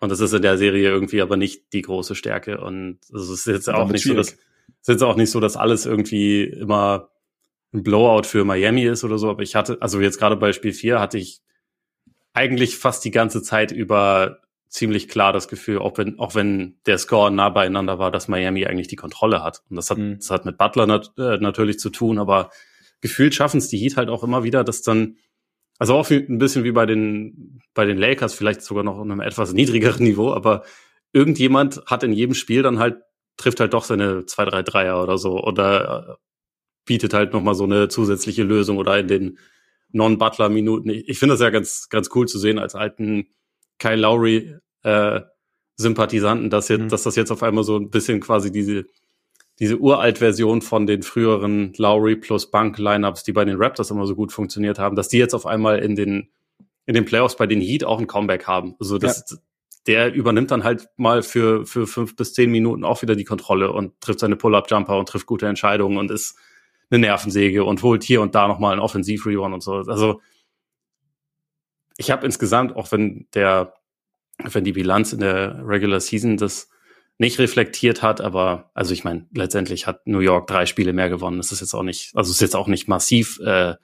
Und das ist in der Serie irgendwie aber nicht die große Stärke. Und es ist jetzt auch nicht schwierig. so, dass ist jetzt auch nicht so, dass alles irgendwie immer ein Blowout für Miami ist oder so, aber ich hatte, also jetzt gerade bei Spiel 4 hatte ich eigentlich fast die ganze Zeit über ziemlich klar das Gefühl, auch wenn, auch wenn der Score nah beieinander war, dass Miami eigentlich die Kontrolle hat. Und das hat, mhm. das hat mit Butler nat äh, natürlich zu tun, aber gefühlt schaffen es die Heat halt auch immer wieder, dass dann, Also auch ein bisschen wie bei den, bei den Lakers, vielleicht sogar noch auf einem etwas niedrigeren Niveau, aber irgendjemand hat in jedem Spiel dann halt, trifft halt doch seine zwei, drei Dreier oder so oder äh, bietet halt nochmal so eine zusätzliche Lösung oder in den Non-Butler-Minuten. Ich, ich finde das ja ganz, ganz cool zu sehen als alten Kyle Lowry äh, Sympathisanten, dass jetzt, mhm. dass das jetzt auf einmal so ein bisschen quasi diese diese Uralt-Version von den früheren Lowry plus Bank-Lineups, die bei den Raptors immer so gut funktioniert haben, dass die jetzt auf einmal in den in den Playoffs bei den Heat auch ein Comeback haben. Also das, ja. Der übernimmt dann halt mal für für fünf bis zehn Minuten auch wieder die Kontrolle und trifft seine Pull-up-Jumper und trifft gute Entscheidungen und ist eine Nervensäge und holt hier und da nochmal einen Offensiv-Rebound und so. Also ich habe insgesamt, auch wenn der, wenn die Bilanz in der Regular Season das nicht reflektiert hat, aber also ich meine, letztendlich hat New York drei Spiele mehr gewonnen. Das ist jetzt auch nicht, also ist jetzt auch nicht massiv äh,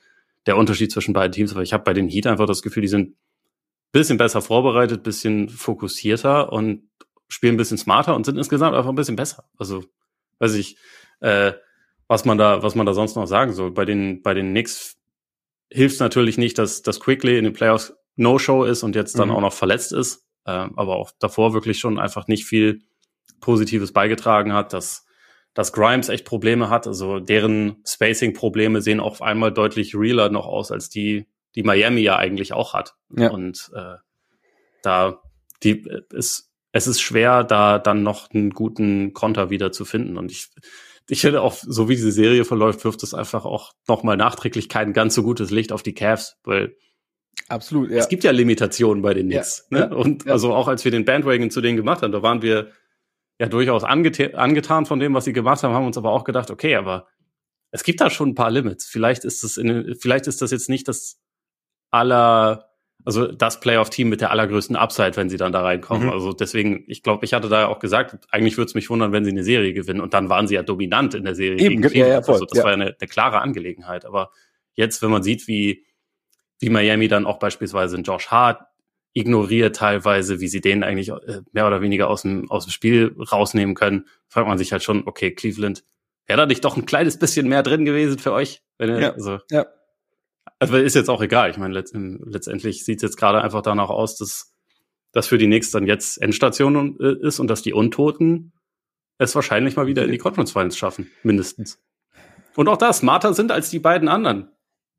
der Unterschied zwischen beiden Teams, aber ich habe bei den Heat einfach das Gefühl, die sind bisschen besser vorbereitet, bisschen fokussierter und spielen ein bisschen smarter und sind insgesamt einfach ein bisschen besser. Also, weiß ich, äh, was man da, was man da sonst noch sagen soll. Bei den, bei den Knicks hilft natürlich nicht, dass, dass Quickly in den Playoffs No-Show ist und jetzt dann mhm. auch noch verletzt ist, äh, aber auch davor wirklich schon einfach nicht viel Positives beigetragen hat, dass, dass Grimes echt Probleme hat. Also deren Spacing-Probleme sehen auf einmal deutlich realer noch aus, als die, die Miami ja eigentlich auch hat. Ja. Und äh, da die ist es ist schwer, da dann noch einen guten Konter wieder zu finden. Und ich, ich finde auch, so wie diese Serie verläuft, wirft es einfach auch nochmal nachträglich kein ganz so gutes Licht auf die Cavs, weil Absolut, ja. Es gibt ja Limitationen bei den Knicks. Ja, ne? Und ja. also auch als wir den Bandwagon zu denen gemacht haben, da waren wir ja durchaus anget angetan von dem, was sie gemacht haben, haben uns aber auch gedacht, okay, aber es gibt da schon ein paar Limits. Vielleicht ist das in, vielleicht ist das jetzt nicht das aller also das Playoff-Team mit der allergrößten Upside, wenn sie dann da reinkommen. Mhm. Also deswegen, ich glaube, ich hatte da ja auch gesagt, eigentlich würde es mich wundern, wenn sie eine Serie gewinnen. Und dann waren sie ja dominant in der Serie. Eben, ja, ja, voll, also das ja. war ja eine, eine klare Angelegenheit. Aber jetzt, wenn man sieht, wie, wie Miami dann auch beispielsweise in Josh Hart ignoriert teilweise, wie sie den eigentlich äh, mehr oder weniger aus dem, aus dem Spiel rausnehmen können, fragt man sich halt schon, okay, Cleveland, wäre da nicht doch ein kleines bisschen mehr drin gewesen für euch? Wenn ihr, ja, also, ja. Also ist jetzt auch egal. Ich meine, letzt, letztendlich sieht es jetzt gerade einfach danach aus, dass das für die Knicks dann jetzt Endstation äh, ist und dass die Untoten es wahrscheinlich mal wieder in die Conference Finals schaffen, mindestens. Und auch da smarter sind als die beiden anderen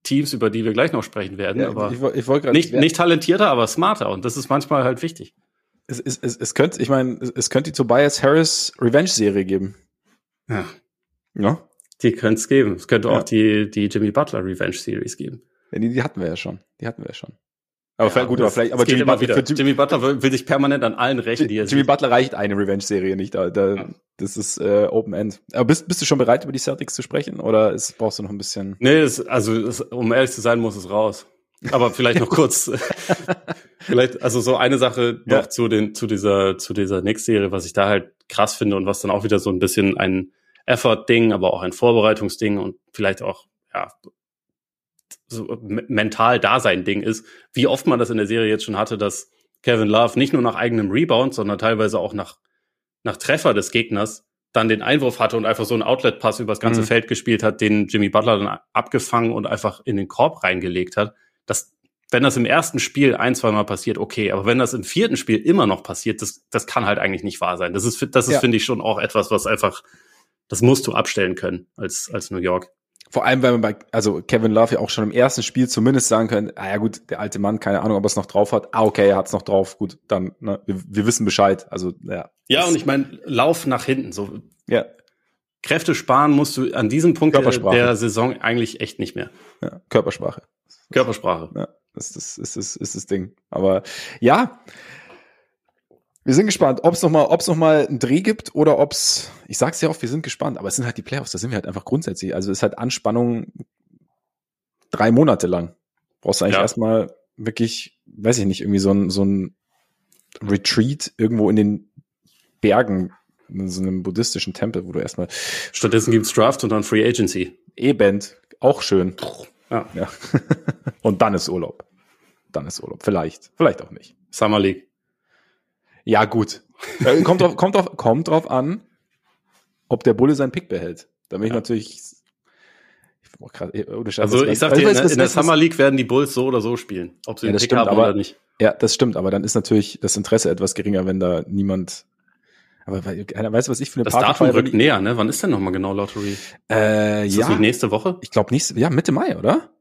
Teams, über die wir gleich noch sprechen werden. Ja, aber ich, ich wollte nicht, nicht talentierter, aber smarter. Und das ist manchmal halt wichtig. Es, es, es, es könnte, ich meine, es könnte die Tobias Harris Revenge Serie geben. Ja. Ja. Die könnte es geben. Es könnte ja. auch die, die Jimmy Butler Revenge Series geben. Ja, die, die hatten wir ja schon. Die hatten wir ja schon. Aber ja, vielleicht, gut, aber vielleicht, aber Jimmy Butler, Jimmy, Jimmy, Butler will, will, sich permanent an allen rächen, die er Jimmy sieht. Butler reicht eine Revenge-Serie nicht. Da, da, ja. Das ist äh, Open End. Aber bist, bist du schon bereit, über die Celtics zu sprechen? Oder ist, brauchst du noch ein bisschen? Nee, das, also das, um ehrlich zu sein, muss es raus. Aber vielleicht noch kurz. vielleicht, also so eine Sache noch ja. zu den, zu dieser, zu dieser Knicks-Serie, was ich da halt krass finde und was dann auch wieder so ein bisschen ein Effort-Ding, aber auch ein Vorbereitungsding und vielleicht auch, ja, so mental Dasein-Ding ist, wie oft man das in der Serie jetzt schon hatte, dass Kevin Love nicht nur nach eigenem Rebound, sondern teilweise auch nach, nach Treffer des Gegners dann den Einwurf hatte und einfach so einen Outlet-Pass übers ganze mhm. Feld gespielt hat, den Jimmy Butler dann abgefangen und einfach in den Korb reingelegt hat. Das, wenn das im ersten Spiel ein, zwei Mal passiert, okay, aber wenn das im vierten Spiel immer noch passiert, das, das kann halt eigentlich nicht wahr sein. Das ist, das ist, ja. finde ich, schon auch etwas, was einfach, das musst du abstellen können als, als New York. Vor allem, weil man bei, also Kevin Love ja auch schon im ersten Spiel zumindest sagen können, ah ja gut, der alte Mann, keine Ahnung, ob er es noch drauf hat. Ah, okay, er hat es noch drauf, gut, dann, ne, wir, wir wissen Bescheid. Also, ja. Ja, und ich meine, Lauf nach hinten, so. Ja. Kräfte sparen musst du an diesem Punkt der, Saison eigentlich echt nicht mehr. Ja, Körpersprache. Körpersprache. Ja, das, das, ist, das ist das Ding. Aber ja, wir sind gespannt, ob es nochmal, ob es noch mal einen Dreh gibt oder ob es, ich sag's ja oft, wir sind gespannt, aber es sind halt die Playoffs, da sind wir halt einfach grundsätzlich. Also es ist halt Anspannung drei Monate lang. Brauchst du eigentlich ja. erstmal wirklich, weiß ich nicht, irgendwie so ein, so ein Retreat irgendwo in den Bergen, in so einem buddhistischen Tempel, wo du erstmal. Stattdessen gibt's Draft und dann Free Agency. E-Band, auch schön. Ja. ja. und dann ist Urlaub. Dann ist Urlaub. Vielleicht. Vielleicht auch nicht. Summer League. Ja, gut. Äh, kommt, drauf, kommt, drauf, kommt drauf an, ob der Bulle seinen Pick behält. Da bin ich natürlich. Boah, krass, äh, also ich sag dir, in, in der Summer League werden die Bulls so oder so spielen, ob sie ja, den Pick haben aber, oder nicht. Ja, das stimmt, aber dann ist natürlich das Interesse etwas geringer, wenn da niemand aber weißt du, was ich für eine das Party Datum rückt näher, ne? Wann ist denn nochmal genau Lottery? Äh, ist ja. das nicht nächste Woche? Ich glaube nächste, ja, Mitte Mai, oder?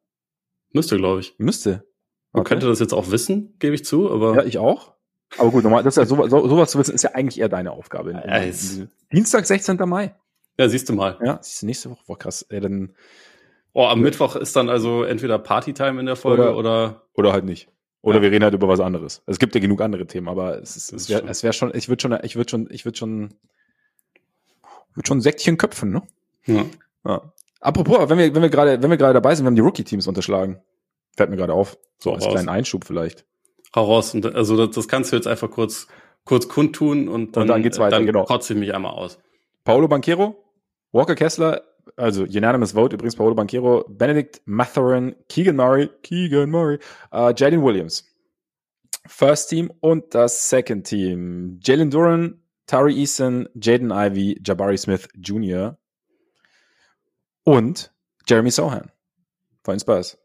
Müsste, glaube ich. Müsste. Man okay. könnte das jetzt auch wissen, gebe ich zu, aber. Ja, ich auch. Aber gut, normal, das ist ja so, so, sowas zu wissen, ist ja eigentlich eher deine Aufgabe. In, in, in, Dienstag, 16. Mai. Ja, siehst du mal. Ja, siehst du nächste Woche. Boah, krass. Ja, dann. Oh, am Mittwoch ist dann also entweder Partytime in der Folge oder, oder, oder halt nicht. Oder ja. wir reden halt über was anderes. Es gibt ja genug andere Themen, aber es, ist, es wäre wär schon, ich würde schon, ich würde schon, ich würde schon, würde schon ein Säckchen köpfen, ne? Ja. ja. Apropos, wenn wir, wenn wir gerade, wenn wir gerade dabei sind, wir haben die Rookie-Teams unterschlagen. Fällt mir gerade auf. So als kleinen Einschub vielleicht. Hau raus. Und, also das, das, kannst du jetzt einfach kurz, kurz kundtun und dann, und dann geht's weiter, dann genau. kotze ich mich einmal aus. Paolo Banquero, Walker Kessler, also unanimous vote übrigens Paolo Banquero, Benedict Matherin, Keegan Murray, Keegan Murray, uh, Jaden Williams. First Team und das Second Team. Jalen Duran, Tari Eason, Jaden Ivey, Jabari Smith Jr. und Jeremy Sohan von Spurs.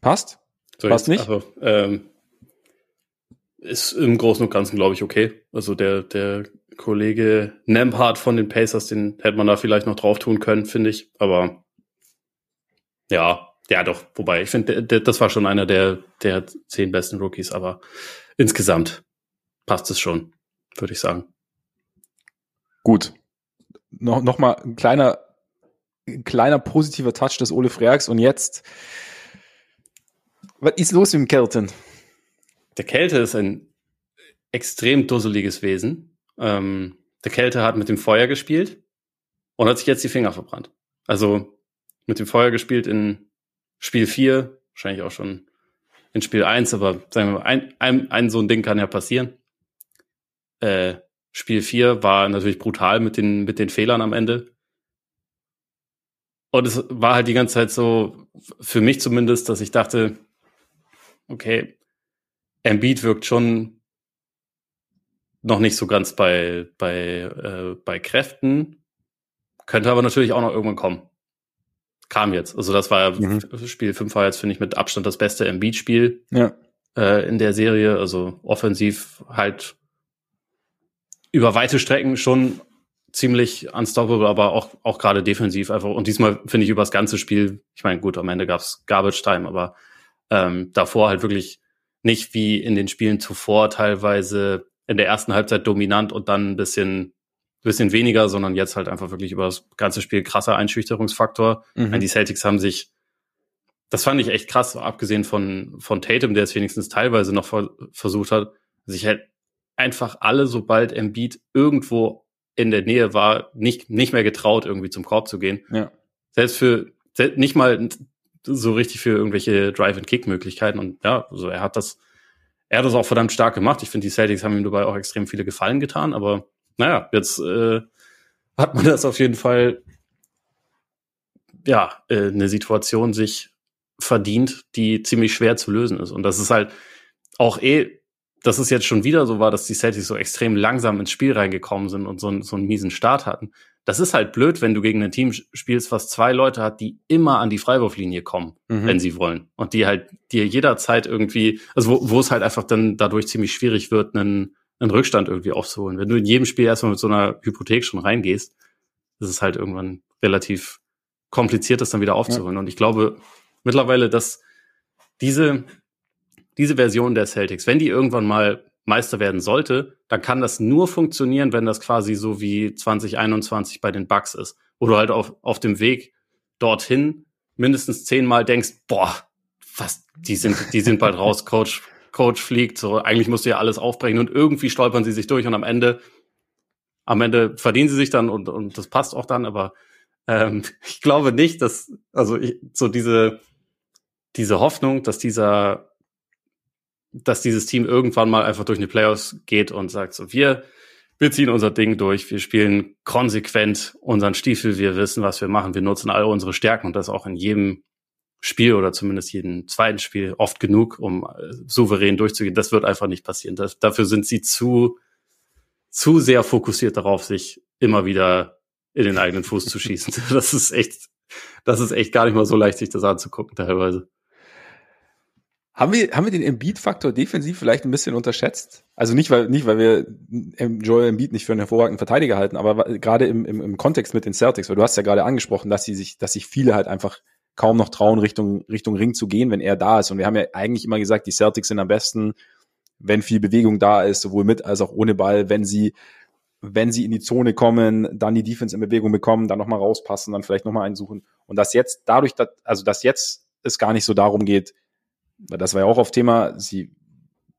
Passt? So, Passt nicht? Also, ähm, ist im Großen und Ganzen, glaube ich, okay. Also der, der Kollege Nembhard von den Pacers, den hätte man da vielleicht noch drauf tun können, finde ich. Aber ja, ja doch. Wobei, ich finde, das war schon einer der, der zehn besten Rookies. Aber insgesamt passt es schon, würde ich sagen. Gut. Noch, noch mal ein kleiner, ein kleiner positiver Touch des Ole Freaks. Und jetzt, was ist los mit dem Kelton? Der Kälte ist ein extrem dusseliges Wesen. Ähm, der Kälte hat mit dem Feuer gespielt und hat sich jetzt die Finger verbrannt. Also mit dem Feuer gespielt in Spiel 4, wahrscheinlich auch schon in Spiel 1, aber sagen wir mal, ein, ein, ein so ein Ding kann ja passieren. Äh, Spiel 4 war natürlich brutal mit den, mit den Fehlern am Ende. Und es war halt die ganze Zeit so, für mich zumindest, dass ich dachte, okay, Embiid wirkt schon noch nicht so ganz bei, bei, äh, bei Kräften. Könnte aber natürlich auch noch irgendwann kommen. Kam jetzt. Also das war mhm. Spiel 5 war jetzt, finde ich, mit Abstand das beste Embiid-Spiel ja. äh, in der Serie. Also offensiv halt über weite Strecken schon ziemlich unstoppable, aber auch, auch gerade defensiv einfach. Und diesmal finde ich über das ganze Spiel, ich meine, gut, am Ende gab's Garbage Time, aber ähm, davor halt wirklich nicht wie in den Spielen zuvor teilweise in der ersten Halbzeit dominant und dann ein bisschen, bisschen weniger, sondern jetzt halt einfach wirklich über das ganze Spiel krasser Einschüchterungsfaktor. Mhm. Die Celtics haben sich, das fand ich echt krass, abgesehen von, von Tatum, der es wenigstens teilweise noch ver versucht hat, sich halt einfach alle, sobald Embiid irgendwo in der Nähe war, nicht, nicht mehr getraut, irgendwie zum Korb zu gehen. Ja. Selbst für, nicht mal so richtig für irgendwelche Drive-and-Kick-Möglichkeiten. Und ja, also er hat das, er hat das auch verdammt stark gemacht. Ich finde, die Celtics haben ihm dabei auch extrem viele Gefallen getan. Aber naja, jetzt äh, hat man das auf jeden Fall, ja, äh, eine Situation sich verdient, die ziemlich schwer zu lösen ist. Und das ist halt auch eh, dass es jetzt schon wieder so war, dass die Celtics so extrem langsam ins Spiel reingekommen sind und so, so einen miesen Start hatten das ist halt blöd, wenn du gegen ein Team spielst, was zwei Leute hat, die immer an die Freiwurflinie kommen, mhm. wenn sie wollen. Und die halt dir jederzeit irgendwie, also wo, wo es halt einfach dann dadurch ziemlich schwierig wird, einen, einen Rückstand irgendwie aufzuholen. Wenn du in jedem Spiel erstmal mit so einer Hypothek schon reingehst, ist es halt irgendwann relativ kompliziert, das dann wieder aufzuholen. Ja. Und ich glaube mittlerweile, dass diese, diese Version der Celtics, wenn die irgendwann mal Meister werden sollte, dann kann das nur funktionieren, wenn das quasi so wie 2021 bei den Bucks ist, wo du halt auf, auf dem Weg dorthin mindestens zehnmal denkst, boah, was, die sind, die sind bald raus, Coach, Coach fliegt, so, eigentlich musst du ja alles aufbrechen und irgendwie stolpern sie sich durch und am Ende, am Ende verdienen sie sich dann und, und das passt auch dann, aber ähm, ich glaube nicht, dass, also ich, so diese, diese Hoffnung, dass dieser dass dieses Team irgendwann mal einfach durch eine Playoffs geht und sagt so, wir, wir ziehen unser Ding durch, wir spielen konsequent unseren Stiefel, wir wissen, was wir machen, wir nutzen all unsere Stärken und das auch in jedem Spiel oder zumindest jeden zweiten Spiel oft genug, um äh, souverän durchzugehen. Das wird einfach nicht passieren. Das, dafür sind sie zu, zu sehr fokussiert darauf, sich immer wieder in den eigenen Fuß zu schießen. Das ist echt, das ist echt gar nicht mal so leicht, sich das anzugucken teilweise. Haben wir, haben wir den Embiid-Faktor defensiv vielleicht ein bisschen unterschätzt? Also nicht, weil, nicht, weil wir Joel Embiid nicht für einen hervorragenden Verteidiger halten, aber gerade im, im, im Kontext mit den Celtics, weil du hast ja gerade angesprochen, dass sie sich, dass sich viele halt einfach kaum noch trauen, Richtung, Richtung Ring zu gehen, wenn er da ist. Und wir haben ja eigentlich immer gesagt, die Celtics sind am besten, wenn viel Bewegung da ist, sowohl mit als auch ohne Ball, wenn sie, wenn sie in die Zone kommen, dann die Defense in Bewegung bekommen, dann nochmal rauspassen, dann vielleicht nochmal einsuchen. Und dass jetzt dadurch, dass, also dass jetzt es gar nicht so darum geht, das war ja auch auf Thema, sie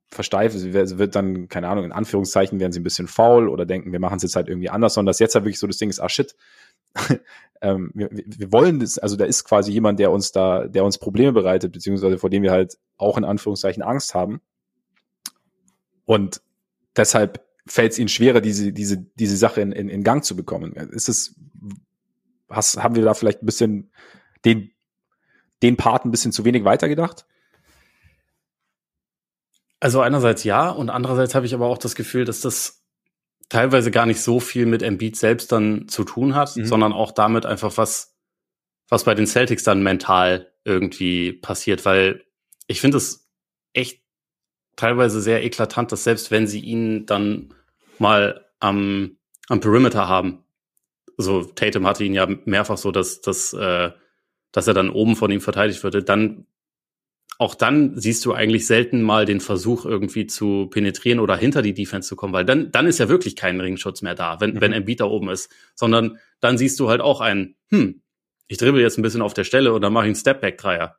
versteifen, sie wird dann, keine Ahnung, in Anführungszeichen werden sie ein bisschen faul oder denken, wir machen es jetzt halt irgendwie anders, sondern dass jetzt halt wirklich so das Ding ist, ah shit, ähm, wir, wir wollen das, also da ist quasi jemand, der uns da, der uns Probleme bereitet, beziehungsweise vor dem wir halt auch in Anführungszeichen Angst haben. Und deshalb fällt es ihnen schwerer, diese, diese, diese Sache in, in, in Gang zu bekommen. Ist es, hast, haben wir da vielleicht ein bisschen den, den Part ein bisschen zu wenig weitergedacht? Also einerseits ja und andererseits habe ich aber auch das Gefühl, dass das teilweise gar nicht so viel mit Embiid selbst dann zu tun hat, mhm. sondern auch damit einfach was, was bei den Celtics dann mental irgendwie passiert, weil ich finde es echt teilweise sehr eklatant, dass selbst wenn sie ihn dann mal am, am Perimeter haben, so Tatum hatte ihn ja mehrfach so, dass, dass, äh, dass er dann oben von ihm verteidigt würde, dann auch dann siehst du eigentlich selten mal den Versuch irgendwie zu penetrieren oder hinter die Defense zu kommen, weil dann, dann ist ja wirklich kein Ringschutz mehr da, wenn, mhm. wenn Embiid da oben ist, sondern dann siehst du halt auch einen, hm, ich dribbel jetzt ein bisschen auf der Stelle und dann mache ich einen Stepback-Dreier.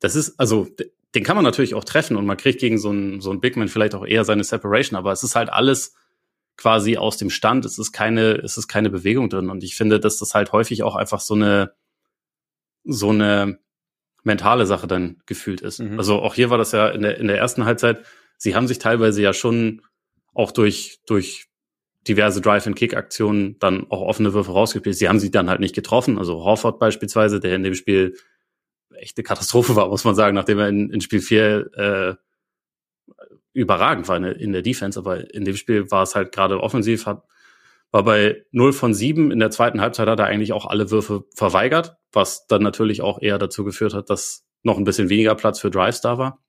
Das ist, also, den kann man natürlich auch treffen und man kriegt gegen so einen, so einen Bigman vielleicht auch eher seine Separation, aber es ist halt alles quasi aus dem Stand, es ist keine, es ist keine Bewegung drin und ich finde, dass das halt häufig auch einfach so eine, so eine, mentale Sache dann gefühlt ist. Mhm. Also auch hier war das ja in der, in der ersten Halbzeit, sie haben sich teilweise ja schon auch durch, durch diverse Drive-and-Kick-Aktionen dann auch offene Würfe rausgespielt. Sie haben sie dann halt nicht getroffen. Also Horford beispielsweise, der in dem Spiel echte Katastrophe war, muss man sagen, nachdem er in, in Spiel 4 äh, überragend war in, in der Defense, aber in dem Spiel war es halt gerade offensiv, hat war bei 0 von 7. In der zweiten Halbzeit hat er eigentlich auch alle Würfe verweigert, was dann natürlich auch eher dazu geführt hat, dass noch ein bisschen weniger Platz für Drives da war.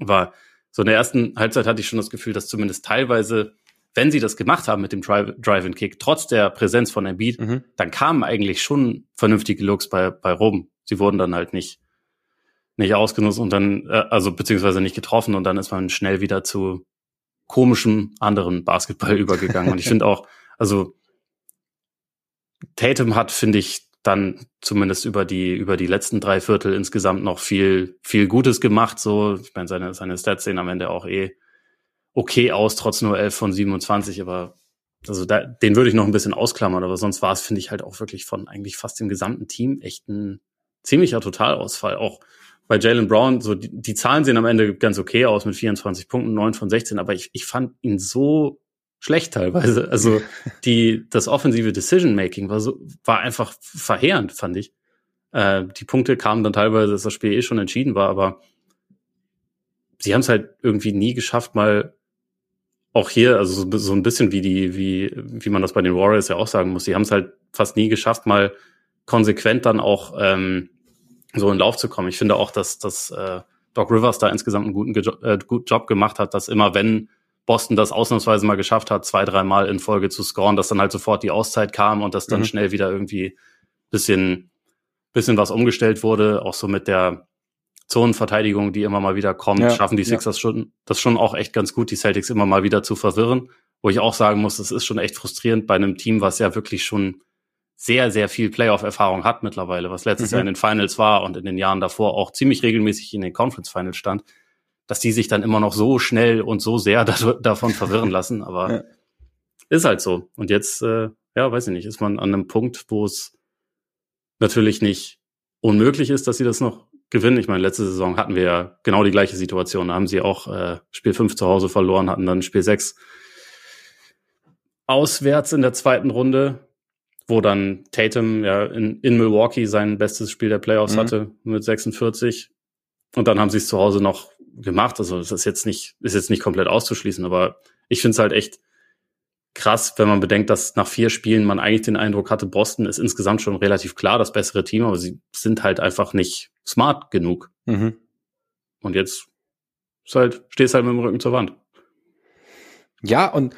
Aber so in der ersten Halbzeit hatte ich schon das Gefühl, dass zumindest teilweise, wenn sie das gemacht haben mit dem Drive-and-Kick, trotz der Präsenz von Embiid, mhm. dann kamen eigentlich schon vernünftige Looks bei, bei Rom. Sie wurden dann halt nicht, nicht ausgenutzt und dann, äh, also beziehungsweise nicht getroffen und dann ist man schnell wieder zu komischem anderen Basketball übergegangen. Und ich finde auch, also Tatum hat, finde ich, dann zumindest über die über die letzten drei Viertel insgesamt noch viel viel Gutes gemacht. So, ich meine, seine seine Stats sehen am Ende auch eh okay aus, trotz nur 11 von 27. Aber also da, den würde ich noch ein bisschen ausklammern. Aber sonst war es, finde ich, halt auch wirklich von eigentlich fast dem gesamten Team echt ein ziemlicher Totalausfall. Auch bei Jalen Brown, so die, die Zahlen sehen am Ende ganz okay aus mit 24 Punkten, 9 von 16. Aber ich, ich fand ihn so schlecht teilweise. Also die, das offensive Decision Making war so, war einfach verheerend, fand ich. Äh, die Punkte kamen dann teilweise, dass das Spiel eh schon entschieden war, aber sie haben es halt irgendwie nie geschafft, mal auch hier, also so, so ein bisschen wie die, wie, wie man das bei den Warriors ja auch sagen muss, sie haben es halt fast nie geschafft, mal konsequent dann auch ähm, so in Lauf zu kommen. Ich finde auch, dass, dass äh, Doc Rivers da insgesamt einen guten, äh, guten Job gemacht hat, dass immer wenn Boston das ausnahmsweise mal geschafft hat, zwei, dreimal in Folge zu scoren, dass dann halt sofort die Auszeit kam und dass dann mhm. schnell wieder irgendwie bisschen, bisschen was umgestellt wurde, auch so mit der Zonenverteidigung, die immer mal wieder kommt, ja, schaffen die Sixers ja. schon, das schon auch echt ganz gut, die Celtics immer mal wieder zu verwirren, wo ich auch sagen muss, es ist schon echt frustrierend bei einem Team, was ja wirklich schon sehr, sehr viel Playoff-Erfahrung hat mittlerweile, was letztes mhm. Jahr in den Finals war und in den Jahren davor auch ziemlich regelmäßig in den Conference Finals stand dass die sich dann immer noch so schnell und so sehr da, davon verwirren lassen. Aber ja. ist halt so. Und jetzt, äh, ja, weiß ich nicht, ist man an einem Punkt, wo es natürlich nicht unmöglich ist, dass sie das noch gewinnen. Ich meine, letzte Saison hatten wir ja genau die gleiche Situation. Da haben sie auch äh, Spiel 5 zu Hause verloren, hatten dann Spiel 6 auswärts in der zweiten Runde, wo dann Tatum ja in, in Milwaukee sein bestes Spiel der Playoffs mhm. hatte mit 46. Und dann haben sie es zu Hause noch gemacht. Also das ist jetzt nicht, ist jetzt nicht komplett auszuschließen, aber ich finde es halt echt krass, wenn man bedenkt, dass nach vier Spielen man eigentlich den Eindruck hatte, Boston ist insgesamt schon relativ klar das bessere Team, aber sie sind halt einfach nicht smart genug. Mhm. Und jetzt ist halt, stehst halt mit dem Rücken zur Wand. Ja, und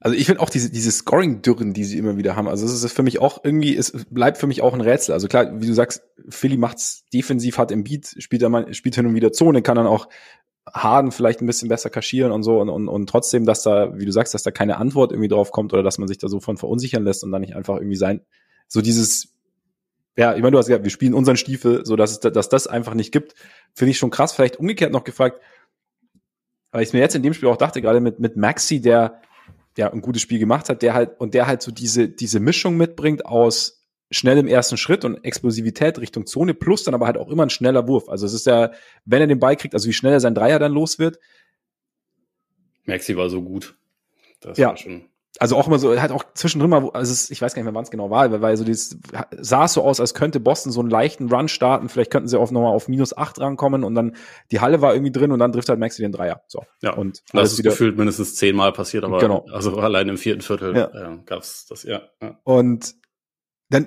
also ich finde auch diese, diese Scoring-Dürren, die sie immer wieder haben. Also es ist für mich auch irgendwie, es bleibt für mich auch ein Rätsel. Also klar, wie du sagst, Philly macht's defensiv, hat im Beat, spielt er mal, spielt hin und wieder Zone, kann dann auch Harden vielleicht ein bisschen besser kaschieren und so und, und, und trotzdem, dass da, wie du sagst, dass da keine Antwort irgendwie drauf kommt oder dass man sich da so von verunsichern lässt und dann nicht einfach irgendwie sein, so dieses, ja, ich meine, du hast gesagt, wir spielen unseren Stiefel, so dass es, dass das einfach nicht gibt, finde ich schon krass. Vielleicht umgekehrt noch gefragt, weil ich mir jetzt in dem Spiel auch dachte, gerade mit, mit Maxi, der ja ein gutes Spiel gemacht hat, der halt, und der halt so diese, diese Mischung mitbringt aus schnell im ersten Schritt und Explosivität Richtung Zone, plus dann aber halt auch immer ein schneller Wurf. Also es ist ja, wenn er den Ball kriegt, also wie schnell er sein Dreier dann los wird. Maxi war so gut. Das ja. war schon. Also auch immer so, halt auch zwischendrin mal, also es, ich weiß gar nicht mehr, wann es genau war, weil, so dieses, sah es so aus, als könnte Boston so einen leichten Run starten, vielleicht könnten sie auf nochmal auf minus acht rankommen und dann die Halle war irgendwie drin und dann trifft halt Maxi den Dreier. So. Ja, und das ist wieder, gefühlt mindestens zehnmal passiert, aber genau. also allein im vierten Viertel ja. äh, gab's das, ja, ja. Und dann,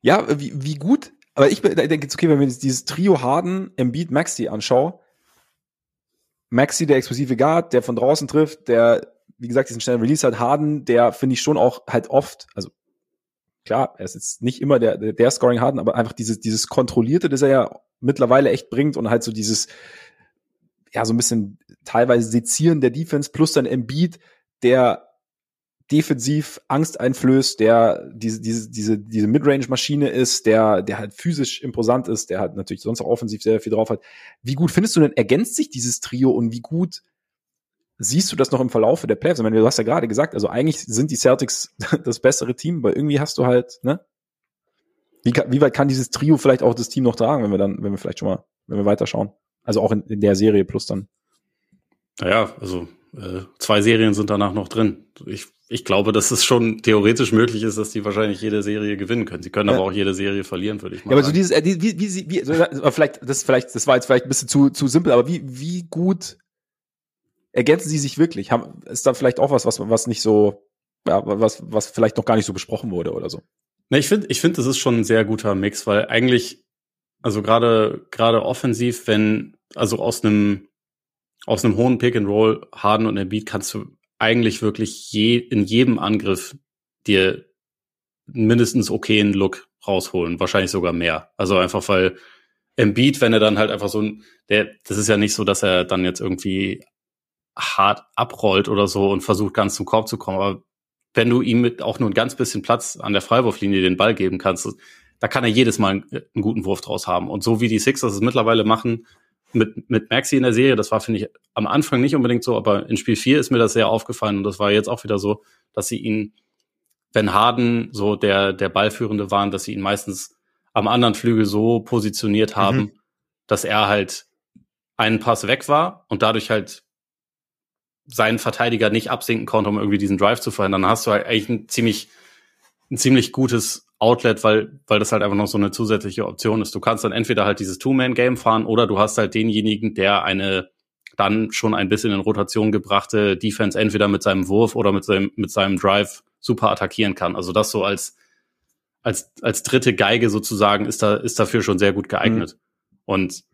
ja, wie, wie gut, aber ich denke, okay, wenn wir dieses Trio Harden, Embiid, Maxi anschauen, Maxi, der explosive Guard, der von draußen trifft, der, wie gesagt, diesen schnellen Release hat, Harden, der finde ich schon auch halt oft, also klar, er ist jetzt nicht immer der, der, Scoring Harden, aber einfach dieses, dieses Kontrollierte, das er ja mittlerweile echt bringt und halt so dieses, ja, so ein bisschen teilweise Sezieren der Defense plus dann Embiid, der defensiv Angst einflößt, der diese, diese, diese, diese Midrange-Maschine ist, der, der halt physisch imposant ist, der halt natürlich sonst auch offensiv sehr viel drauf hat. Wie gut findest du denn, ergänzt sich dieses Trio und wie gut siehst du das noch im Verlauf der Playoffs? Ich meine, du hast ja gerade gesagt, also eigentlich sind die Celtics das bessere Team, aber irgendwie hast du halt, ne? Wie, wie weit kann dieses Trio vielleicht auch das Team noch tragen, wenn wir dann, wenn wir vielleicht schon mal, wenn wir weiterschauen? Also auch in, in der Serie plus dann. Naja, also äh, zwei Serien sind danach noch drin. Ich, ich glaube, dass es schon theoretisch möglich ist, dass die wahrscheinlich jede Serie gewinnen können. Sie können ja. aber auch jede Serie verlieren, würde ich mal ja, aber sagen. so dieses, äh, wie, wie, wie, wie vielleicht, das vielleicht, das war jetzt vielleicht ein bisschen zu, zu simpel, aber wie, wie gut ergänzen sie sich wirklich? Haben, ist da vielleicht auch was, was, was nicht so, ja, was, was vielleicht noch gar nicht so besprochen wurde oder so? Ne, ich finde, ich finde, das ist schon ein sehr guter Mix, weil eigentlich, also gerade, gerade offensiv, wenn, also aus einem, aus einem hohen Pick and Roll, Harden und Embiid kannst du eigentlich wirklich je, in jedem Angriff dir mindestens okayen Look rausholen, wahrscheinlich sogar mehr. Also einfach weil Embiid, wenn er dann halt einfach so ein, der, das ist ja nicht so, dass er dann jetzt irgendwie hart abrollt oder so und versucht ganz zum Korb zu kommen, aber wenn du ihm mit auch nur ein ganz bisschen Platz an der Freiwurflinie den Ball geben kannst, da kann er jedes Mal einen, einen guten Wurf draus haben. Und so wie die Sixers es mittlerweile machen, mit, mit Maxi in der Serie, das war, finde ich, am Anfang nicht unbedingt so, aber in Spiel 4 ist mir das sehr aufgefallen und das war jetzt auch wieder so, dass sie ihn, wenn Harden so der, der Ballführende waren, dass sie ihn meistens am anderen Flügel so positioniert haben, mhm. dass er halt einen Pass weg war und dadurch halt seinen Verteidiger nicht absinken konnte, um irgendwie diesen Drive zu verhindern. Dann hast du halt eigentlich ein ziemlich, ein ziemlich gutes Outlet, weil, weil das halt einfach noch so eine zusätzliche Option ist. Du kannst dann entweder halt dieses Two-Man-Game fahren oder du hast halt denjenigen, der eine dann schon ein bisschen in Rotation gebrachte Defense entweder mit seinem Wurf oder mit seinem, mit seinem Drive super attackieren kann. Also das so als, als, als dritte Geige sozusagen ist da, ist dafür schon sehr gut geeignet. Mhm. Und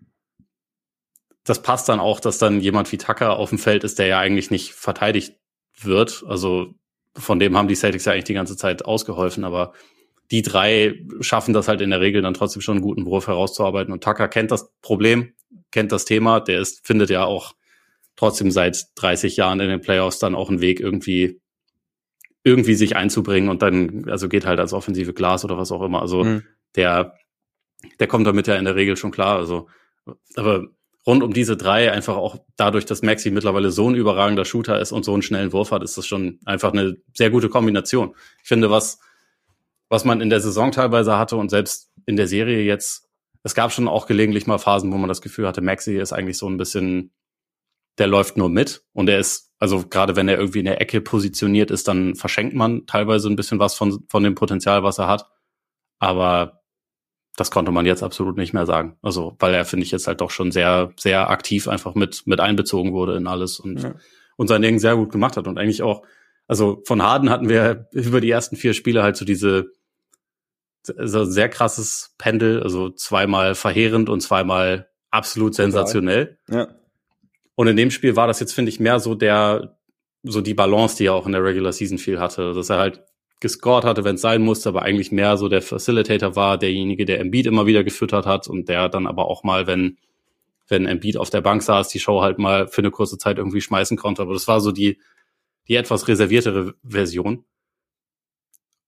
das passt dann auch, dass dann jemand wie Tucker auf dem Feld ist, der ja eigentlich nicht verteidigt wird. Also von dem haben die Celtics ja eigentlich die ganze Zeit ausgeholfen, aber die drei schaffen das halt in der Regel dann trotzdem schon einen guten Wurf herauszuarbeiten. Und Tucker kennt das Problem, kennt das Thema, der ist, findet ja auch trotzdem seit 30 Jahren in den Playoffs dann auch einen Weg irgendwie irgendwie sich einzubringen und dann also geht halt als offensive Glas oder was auch immer. Also mhm. der der kommt damit ja in der Regel schon klar. Also aber rund um diese drei einfach auch dadurch, dass Maxi mittlerweile so ein überragender Shooter ist und so einen schnellen Wurf hat, ist das schon einfach eine sehr gute Kombination. Ich finde, was was man in der Saison teilweise hatte und selbst in der Serie jetzt, es gab schon auch gelegentlich mal Phasen, wo man das Gefühl hatte, Maxi ist eigentlich so ein bisschen, der läuft nur mit und er ist, also gerade wenn er irgendwie in der Ecke positioniert ist, dann verschenkt man teilweise ein bisschen was von, von dem Potenzial, was er hat. Aber das konnte man jetzt absolut nicht mehr sagen. Also, weil er, finde ich, jetzt halt doch schon sehr, sehr aktiv einfach mit, mit einbezogen wurde in alles und, ja. und sein Ding sehr gut gemacht hat und eigentlich auch also von Harden hatten wir über die ersten vier Spiele halt so diese so sehr krasses Pendel, also zweimal verheerend und zweimal absolut sensationell. Ja. Und in dem Spiel war das jetzt, finde ich, mehr so der, so die Balance, die er auch in der Regular Season viel hatte, dass er halt gescored hatte, wenn es sein musste, aber eigentlich mehr so der Facilitator war, derjenige, der Embiid immer wieder gefüttert hat und der dann aber auch mal, wenn wenn Embiid auf der Bank saß, die Show halt mal für eine kurze Zeit irgendwie schmeißen konnte. Aber das war so die die etwas reserviertere Version.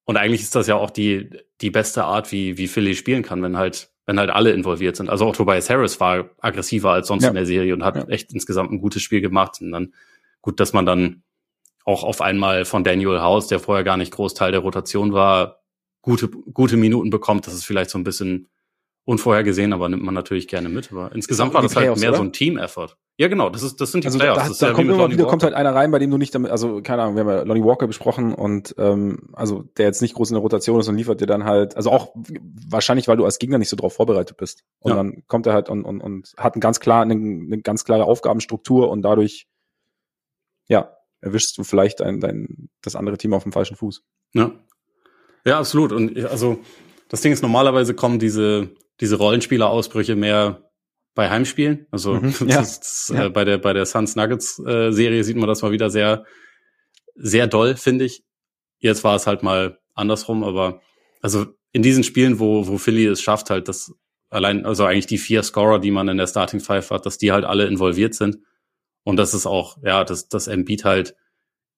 Und eigentlich ist das ja auch die, die beste Art, wie, wie Philly spielen kann, wenn halt, wenn halt alle involviert sind. Also auch Tobias Harris war aggressiver als sonst ja. in der Serie und hat ja. echt insgesamt ein gutes Spiel gemacht. Und dann gut, dass man dann auch auf einmal von Daniel House, der vorher gar nicht Großteil der Rotation war, gute, gute Minuten bekommt. Das ist vielleicht so ein bisschen unvorhergesehen, aber nimmt man natürlich gerne mit. Aber insgesamt war das halt mehr oder? so ein Team-Effort. Ja, genau, das ist, das sind die also Playoffs. Da, das da ja kommt immer wieder, kommt halt einer rein, bei dem du nicht damit, also keine Ahnung, wir haben ja Lonnie Walker besprochen und ähm, also der jetzt nicht groß in der Rotation ist und liefert dir dann halt, also auch wahrscheinlich, weil du als Gegner nicht so drauf vorbereitet bist. Und ja. dann kommt er halt und, und, und hat ein ganz klar, eine, eine ganz klare Aufgabenstruktur und dadurch, ja, erwischst du vielleicht dein, dein, das andere Team auf dem falschen Fuß. Ja. Ja, absolut. Und also das Ding ist, normalerweise kommen diese diese Rollenspielerausbrüche mehr bei Heimspielen. Also Mhm, das ja. Ja. äh, bei der bei der Suns Nuggets äh, Serie sieht man das mal wieder sehr sehr doll, finde ich. Jetzt war es halt mal andersrum, aber also in diesen Spielen, wo wo Philly es schafft, halt das allein also eigentlich die vier Scorer, die man in der Starting Five hat, dass die halt alle involviert sind und das ist auch ja, dass das Embiid halt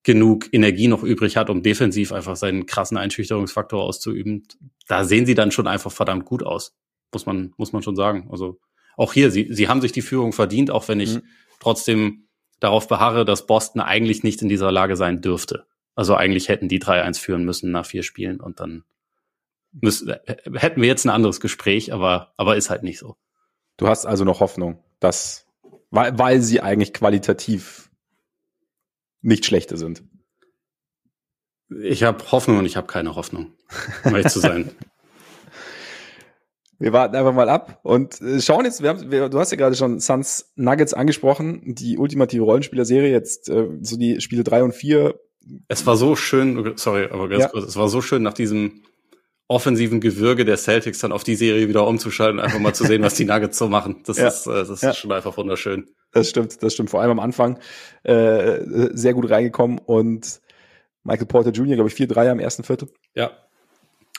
genug Energie noch übrig hat, um defensiv einfach seinen krassen Einschüchterungsfaktor auszuüben. Da sehen sie dann schon einfach verdammt gut aus muss man, muss man schon sagen. Also auch hier, sie, sie haben sich die Führung verdient, auch wenn ich Mhm. trotzdem darauf beharre, dass Boston eigentlich nicht in dieser Lage sein dürfte. Also eigentlich hätten die 3-1 führen müssen nach vier Spielen und dann müssen, hätten wir jetzt ein anderes Gespräch, aber, aber ist halt nicht so. Du hast also noch Hoffnung, dass, weil, weil sie eigentlich qualitativ nicht schlechter sind. Ich habe Hoffnung und ich habe keine Hoffnung, um ehrlich zu sein. Wir warten einfach mal ab und äh, schauen jetzt, wir haben, wir, du hast ja gerade schon Suns Nuggets angesprochen, die ultimative Rollenspielerserie, jetzt äh, so die Spiele drei und vier. Es war so schön, sorry, aber ganz Ja. kurz, es war so schön nach diesem offensiven Gewürge der Celtics dann auf die Serie wieder umzuschalten, einfach mal zu sehen, was die Nuggets so machen. Das Ja. ist, äh, das ist Ja. schon einfach wunderschön. Das stimmt, das stimmt. Vor allem am Anfang äh, sehr gut reingekommen und Michael Porter Jr., glaube ich, vier Dreier im ersten Viertel. Ja,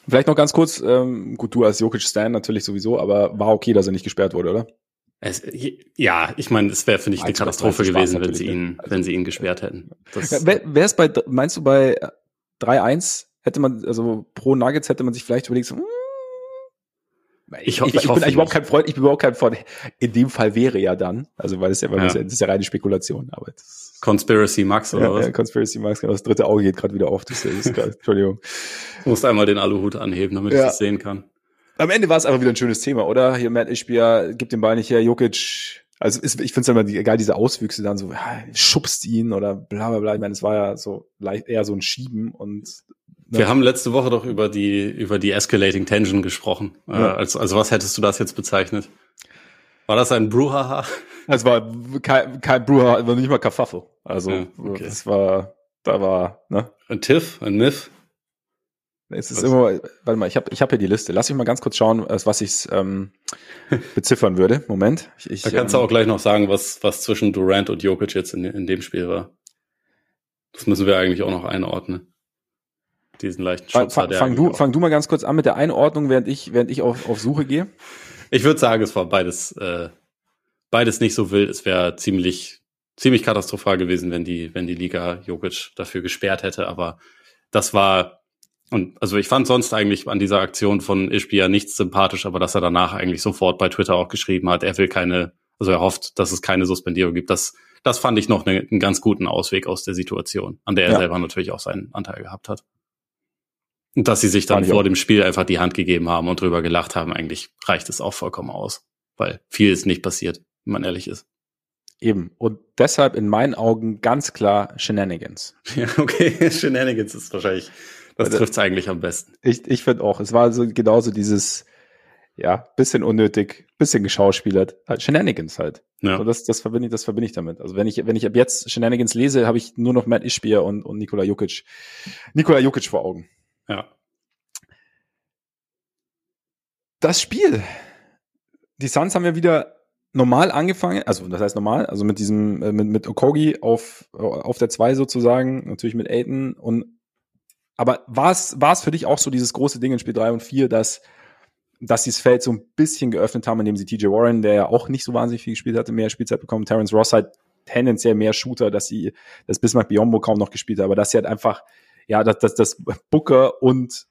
Vielleicht noch ganz kurz, ähm, gut, du als Jokic Stan natürlich sowieso, aber war okay, dass er nicht gesperrt wurde, oder? Es, ja, ich meine, es wäre, finde ich, eine Katastrophe gewesen, wenn sie ne? ihn, Also- wenn sie ihn gesperrt hätten. Das, Ja, wer, wer ist bei, meinst du bei 3-1 hätte man, also pro Nuggets hätte man sich vielleicht überlegt, so, hm, Ich ich, ich, ich ich, bin überhaupt kein Freund, ich bin überhaupt kein Freund. In dem Fall wäre ja dann, also weil es ja, weil Ja. das, das ist ja reine Spekulation, aber das, Conspiracy Max oder ja, was? ja, Conspiracy Max, genau, das dritte Auge geht gerade wieder auf. Das ist grad, Entschuldigung. Du musst einmal den Aluhut anheben, damit ich Ja. das sehen kann. Am Ende war es einfach wieder ein schönes Thema, oder? Hier Matt Ishbia gibt den Ball nicht her, Jokic. Also ist, ich finde es immer geil, diese Auswüchse dann so, ja, schubst ihn oder bla bla bla. Ich meine, es war ja so leicht eher so ein Schieben und Wir haben letzte Woche doch über die, über die Escalating Tension gesprochen. Ja. Äh, also, also was hättest du das jetzt bezeichnet? War das ein Bruhaha? es war kein, kein Brewer, war nicht mal Kafaffel. Also Ja, okay. es war, da war, ne? Ein Tiff? Ein Miff? Es ist Was? immer, warte mal, ich habe ich hab hier die Liste. Lass mich mal ganz kurz schauen, äh, was ich ähm, beziffern würde. Moment. Ich, ich, Da kannst du ähm, auch gleich noch sagen, was, was zwischen Durant und Jokic jetzt in, in dem Spiel war. Das müssen wir eigentlich auch noch einordnen. Diesen leichten fang, Schubser, fang, der fang, du, auch- fang du mal ganz kurz an mit der Einordnung, während ich, während ich auf, auf Suche gehe. Ich würde sagen, es war beides, äh, beides nicht so wild. Es wäre ziemlich, ziemlich katastrophal gewesen, wenn die, wenn die Liga Jokic dafür gesperrt hätte. Aber das war, und also ich fand sonst eigentlich an dieser Aktion von Ishbia nichts sympathisch, aber dass er danach eigentlich sofort bei Twitter auch geschrieben hat, er will keine, also er hofft, dass es keine Suspendierung gibt. Das, das fand ich noch ne, einen ganz guten Ausweg aus der Situation, an der er Ja. selber natürlich auch seinen Anteil gehabt hat. Und dass sie sich dann vor auch. dem Spiel einfach die Hand gegeben haben und drüber gelacht haben, eigentlich reicht es auch vollkommen aus. Weil viel ist nicht passiert, wenn man ehrlich ist. Eben. Und deshalb in meinen Augen ganz klar Shenanigans. Ja, okay, Shenanigans ist wahrscheinlich, das Also- trifft's eigentlich am besten. Ich, ich finde auch, es war so genauso dieses, ja, bisschen unnötig, bisschen geschauspielert. Halt Shenanigans halt. Ja. So, das, das verbinde ich, das verbinde ich damit. Also wenn ich, wenn ich ab jetzt Shenanigans lese, habe ich nur noch Matt Ishbier und, und Nikola Jokic, Nikola Jokic vor Augen. Ja. Das Spiel. Die Suns haben ja wieder normal angefangen, also das heißt normal, also mit diesem, äh, mit, mit Okogi auf, auf der 2 sozusagen, natürlich mit Aiton und aber war es, für dich auch so dieses große Ding in Spiel 3 und 4, dass dass sie das Feld so ein bisschen geöffnet haben, indem sie TJ Warren, der ja auch nicht so wahnsinnig viel gespielt hatte, mehr Spielzeit bekommen. Terence Ross halt tendenziell mehr Shooter, dass sie, dass Bismarck Biombo kaum noch gespielt hat, aber dass sie halt einfach, ja, dass, dass, dass Booker und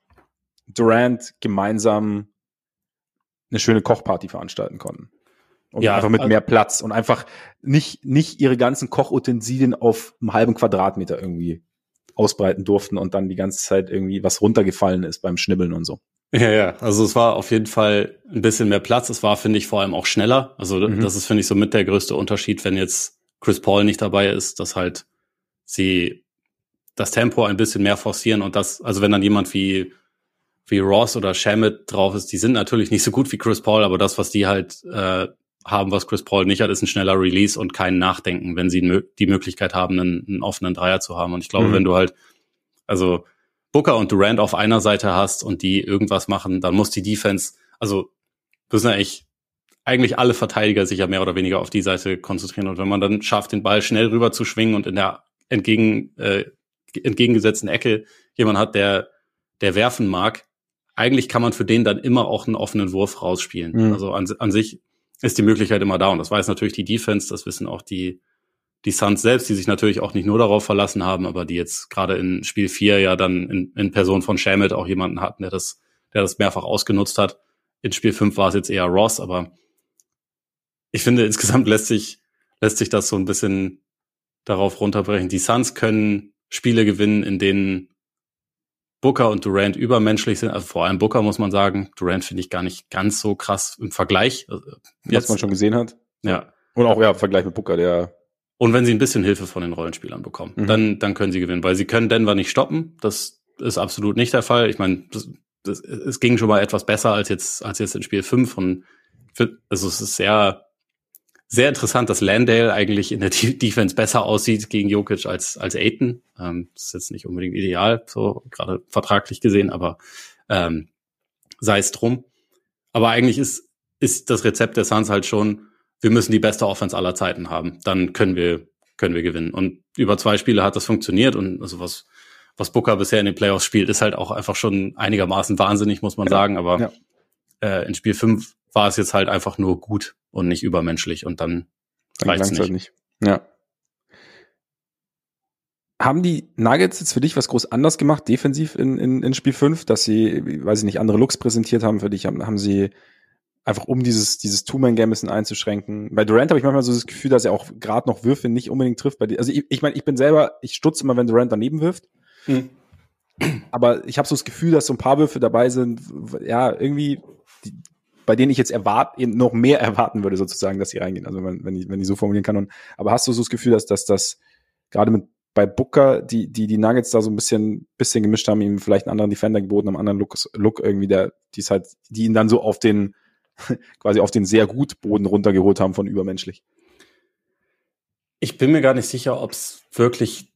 Durant gemeinsam eine schöne Kochparty veranstalten konnten. Und ja, einfach mit also, mehr Platz und einfach nicht, nicht ihre ganzen Kochutensilien auf einem halben Quadratmeter irgendwie ausbreiten durften und dann die ganze Zeit irgendwie was runtergefallen ist beim Schnibbeln und so. Ja, ja, also es war auf jeden Fall ein bisschen mehr Platz. Es war, finde ich, vor allem auch schneller. Also mhm. das ist, finde ich, so mit der größte Unterschied, wenn jetzt Chris Paul nicht dabei ist, dass halt sie das Tempo ein bisschen mehr forcieren und das, also wenn dann jemand wie wie Ross oder Shamit drauf ist, die sind natürlich nicht so gut wie Chris Paul, aber das, was die halt äh, haben, was Chris Paul nicht hat, ist ein schneller Release und kein Nachdenken, wenn sie die Möglichkeit haben, einen, einen offenen Dreier zu haben. Und ich glaube, mhm. wenn du halt, also Booker und Durant auf einer Seite hast und die irgendwas machen, dann muss die Defense, also müssen ja eigentlich, eigentlich alle Verteidiger sich ja mehr oder weniger auf die Seite konzentrieren. Und wenn man dann schafft, den Ball schnell rüber zu schwingen und in der entgegen, äh, entgegengesetzten Ecke jemand hat, der, der werfen mag, eigentlich kann man für den dann immer auch einen offenen Wurf rausspielen. Mhm. Also an, an sich ist die Möglichkeit immer da. Und das weiß natürlich die Defense, das wissen auch die, die Suns selbst, die sich natürlich auch nicht nur darauf verlassen haben, aber die jetzt gerade in Spiel 4 ja dann in, in Person von Shamit auch jemanden hatten, der das, der das mehrfach ausgenutzt hat. In Spiel 5 war es jetzt eher Ross, aber ich finde, insgesamt lässt sich, lässt sich das so ein bisschen darauf runterbrechen. Die Suns können Spiele gewinnen, in denen Booker und Durant übermenschlich sind. Also vor allem Booker muss man sagen. Durant finde ich gar nicht ganz so krass im Vergleich. Also, jetzt, Was man schon gesehen hat. Ja. Und auch, ja, im Vergleich mit Booker, der und wenn sie ein bisschen Hilfe von den Rollenspielern bekommen, mhm. dann, dann können sie gewinnen, weil sie können Denver nicht stoppen. Das ist absolut nicht der Fall. Ich meine, das, das, es ging schon mal etwas besser als jetzt, als jetzt in Spiel 5 und also es ist sehr, sehr interessant, dass Landale eigentlich in der Defense besser aussieht gegen Jokic als, als Aiton. Ähm, das ist jetzt nicht unbedingt ideal, so gerade vertraglich gesehen, aber ähm, sei es drum. Aber eigentlich ist, ist das Rezept der Suns halt schon, wir müssen die beste Offense aller Zeiten haben. Dann können wir, können wir gewinnen. Und über zwei Spiele hat das funktioniert und also was, was Booker bisher in den Playoffs spielt, ist halt auch einfach schon einigermaßen wahnsinnig, muss man ja, sagen. Aber ja. äh, in Spiel 5 war es jetzt halt einfach nur gut und nicht übermenschlich und dann, dann reicht's nicht. Halt nicht. Ja. Haben die Nuggets jetzt für dich was groß anders gemacht, defensiv in, in, in Spiel 5, dass sie, weiß ich nicht, andere Looks präsentiert haben für dich? Haben, haben sie einfach um dieses, dieses Two-Man-Game ein bisschen einzuschränken. Bei Durant habe ich manchmal so das Gefühl, dass er auch gerade noch Würfe nicht unbedingt trifft. Bei die, also ich, ich meine, ich bin selber, ich stutze immer, wenn Durant daneben wirft. Mhm. Aber ich habe so das Gefühl, dass so ein paar Würfe dabei sind, ja, irgendwie, die, bei denen ich jetzt erwart, eben noch mehr erwarten würde, sozusagen, dass sie reingehen. Also wenn, wenn, ich, wenn ich so formulieren kann. Und, aber hast du so das Gefühl, dass, dass das gerade mit bei Booker, die, die, die Nuggets da so ein bisschen, bisschen gemischt haben, ihm vielleicht einen anderen Defender geboten, einen anderen Look, Look irgendwie, der, die halt, die ihn dann so auf den, quasi auf den sehr gut Boden runtergeholt haben von übermenschlich. Ich bin mir gar nicht sicher, ob es wirklich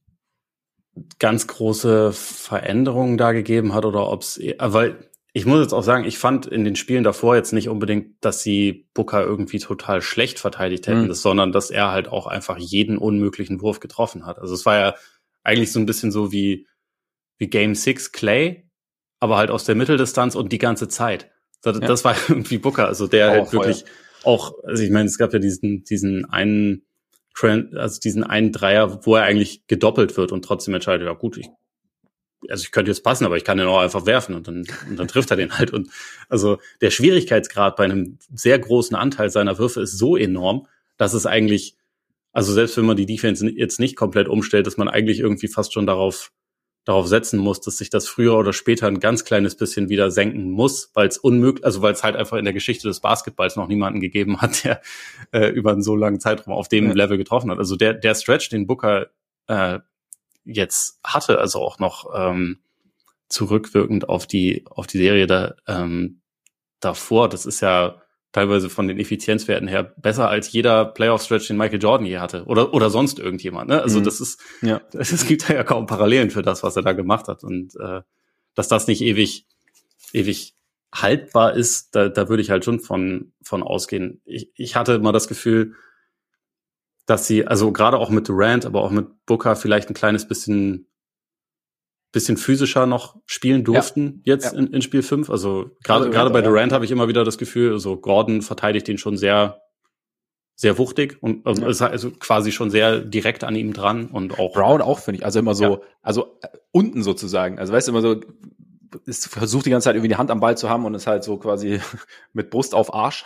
ganz große Veränderungen da gegeben hat oder ob es, weil ich muss jetzt auch sagen, ich fand in den Spielen davor jetzt nicht unbedingt, dass sie Booker irgendwie total schlecht verteidigt hätten, mhm. sondern dass er halt auch einfach jeden unmöglichen Wurf getroffen hat. Also es war ja eigentlich so ein bisschen so wie, wie Game 6 Clay, aber halt aus der Mitteldistanz und die ganze Zeit. Das, ja. das war irgendwie Booker, also der halt wirklich Feuer. auch, also ich meine, es gab ja diesen, diesen einen Trend, also diesen einen Dreier, wo er eigentlich gedoppelt wird und trotzdem entscheidet, ja gut, ich, also ich könnte jetzt passen, aber ich kann den auch einfach werfen und dann, und dann trifft er den halt. Und also der Schwierigkeitsgrad bei einem sehr großen Anteil seiner Würfe ist so enorm, dass es eigentlich, also selbst wenn man die Defense jetzt nicht komplett umstellt, dass man eigentlich irgendwie fast schon darauf darauf setzen muss, dass sich das früher oder später ein ganz kleines bisschen wieder senken muss, weil es unmöglich, also weil es halt einfach in der Geschichte des Basketballs noch niemanden gegeben hat, der äh, über einen so langen Zeitraum auf dem ja. Level getroffen hat. Also der der Stretch, den Booker äh, jetzt hatte, also auch noch ähm, zurückwirkend auf die auf die Serie da ähm, davor, das ist ja teilweise von den Effizienzwerten her besser als jeder Playoff-Stretch, den Michael Jordan je hatte oder oder sonst irgendjemand. Ne? Also mhm. das ist, ja. es gibt ja kaum Parallelen für das, was er da gemacht hat und äh, dass das nicht ewig ewig haltbar ist, da, da würde ich halt schon von von ausgehen. Ich, ich hatte immer das Gefühl, dass sie also gerade auch mit Durant, aber auch mit Booker vielleicht ein kleines bisschen bisschen physischer noch spielen durften ja. jetzt ja. In, in Spiel 5. Also gerade also, gerade bei Durant ja. habe ich immer wieder das Gefühl, also Gordon verteidigt ihn schon sehr sehr wuchtig und also, ja. quasi schon sehr direkt an ihm dran und auch Brown auch finde ich, also immer so also äh, unten sozusagen. Also weißt du immer so ist versucht die ganze Zeit irgendwie die Hand am Ball zu haben und ist halt so quasi mit Brust auf Arsch.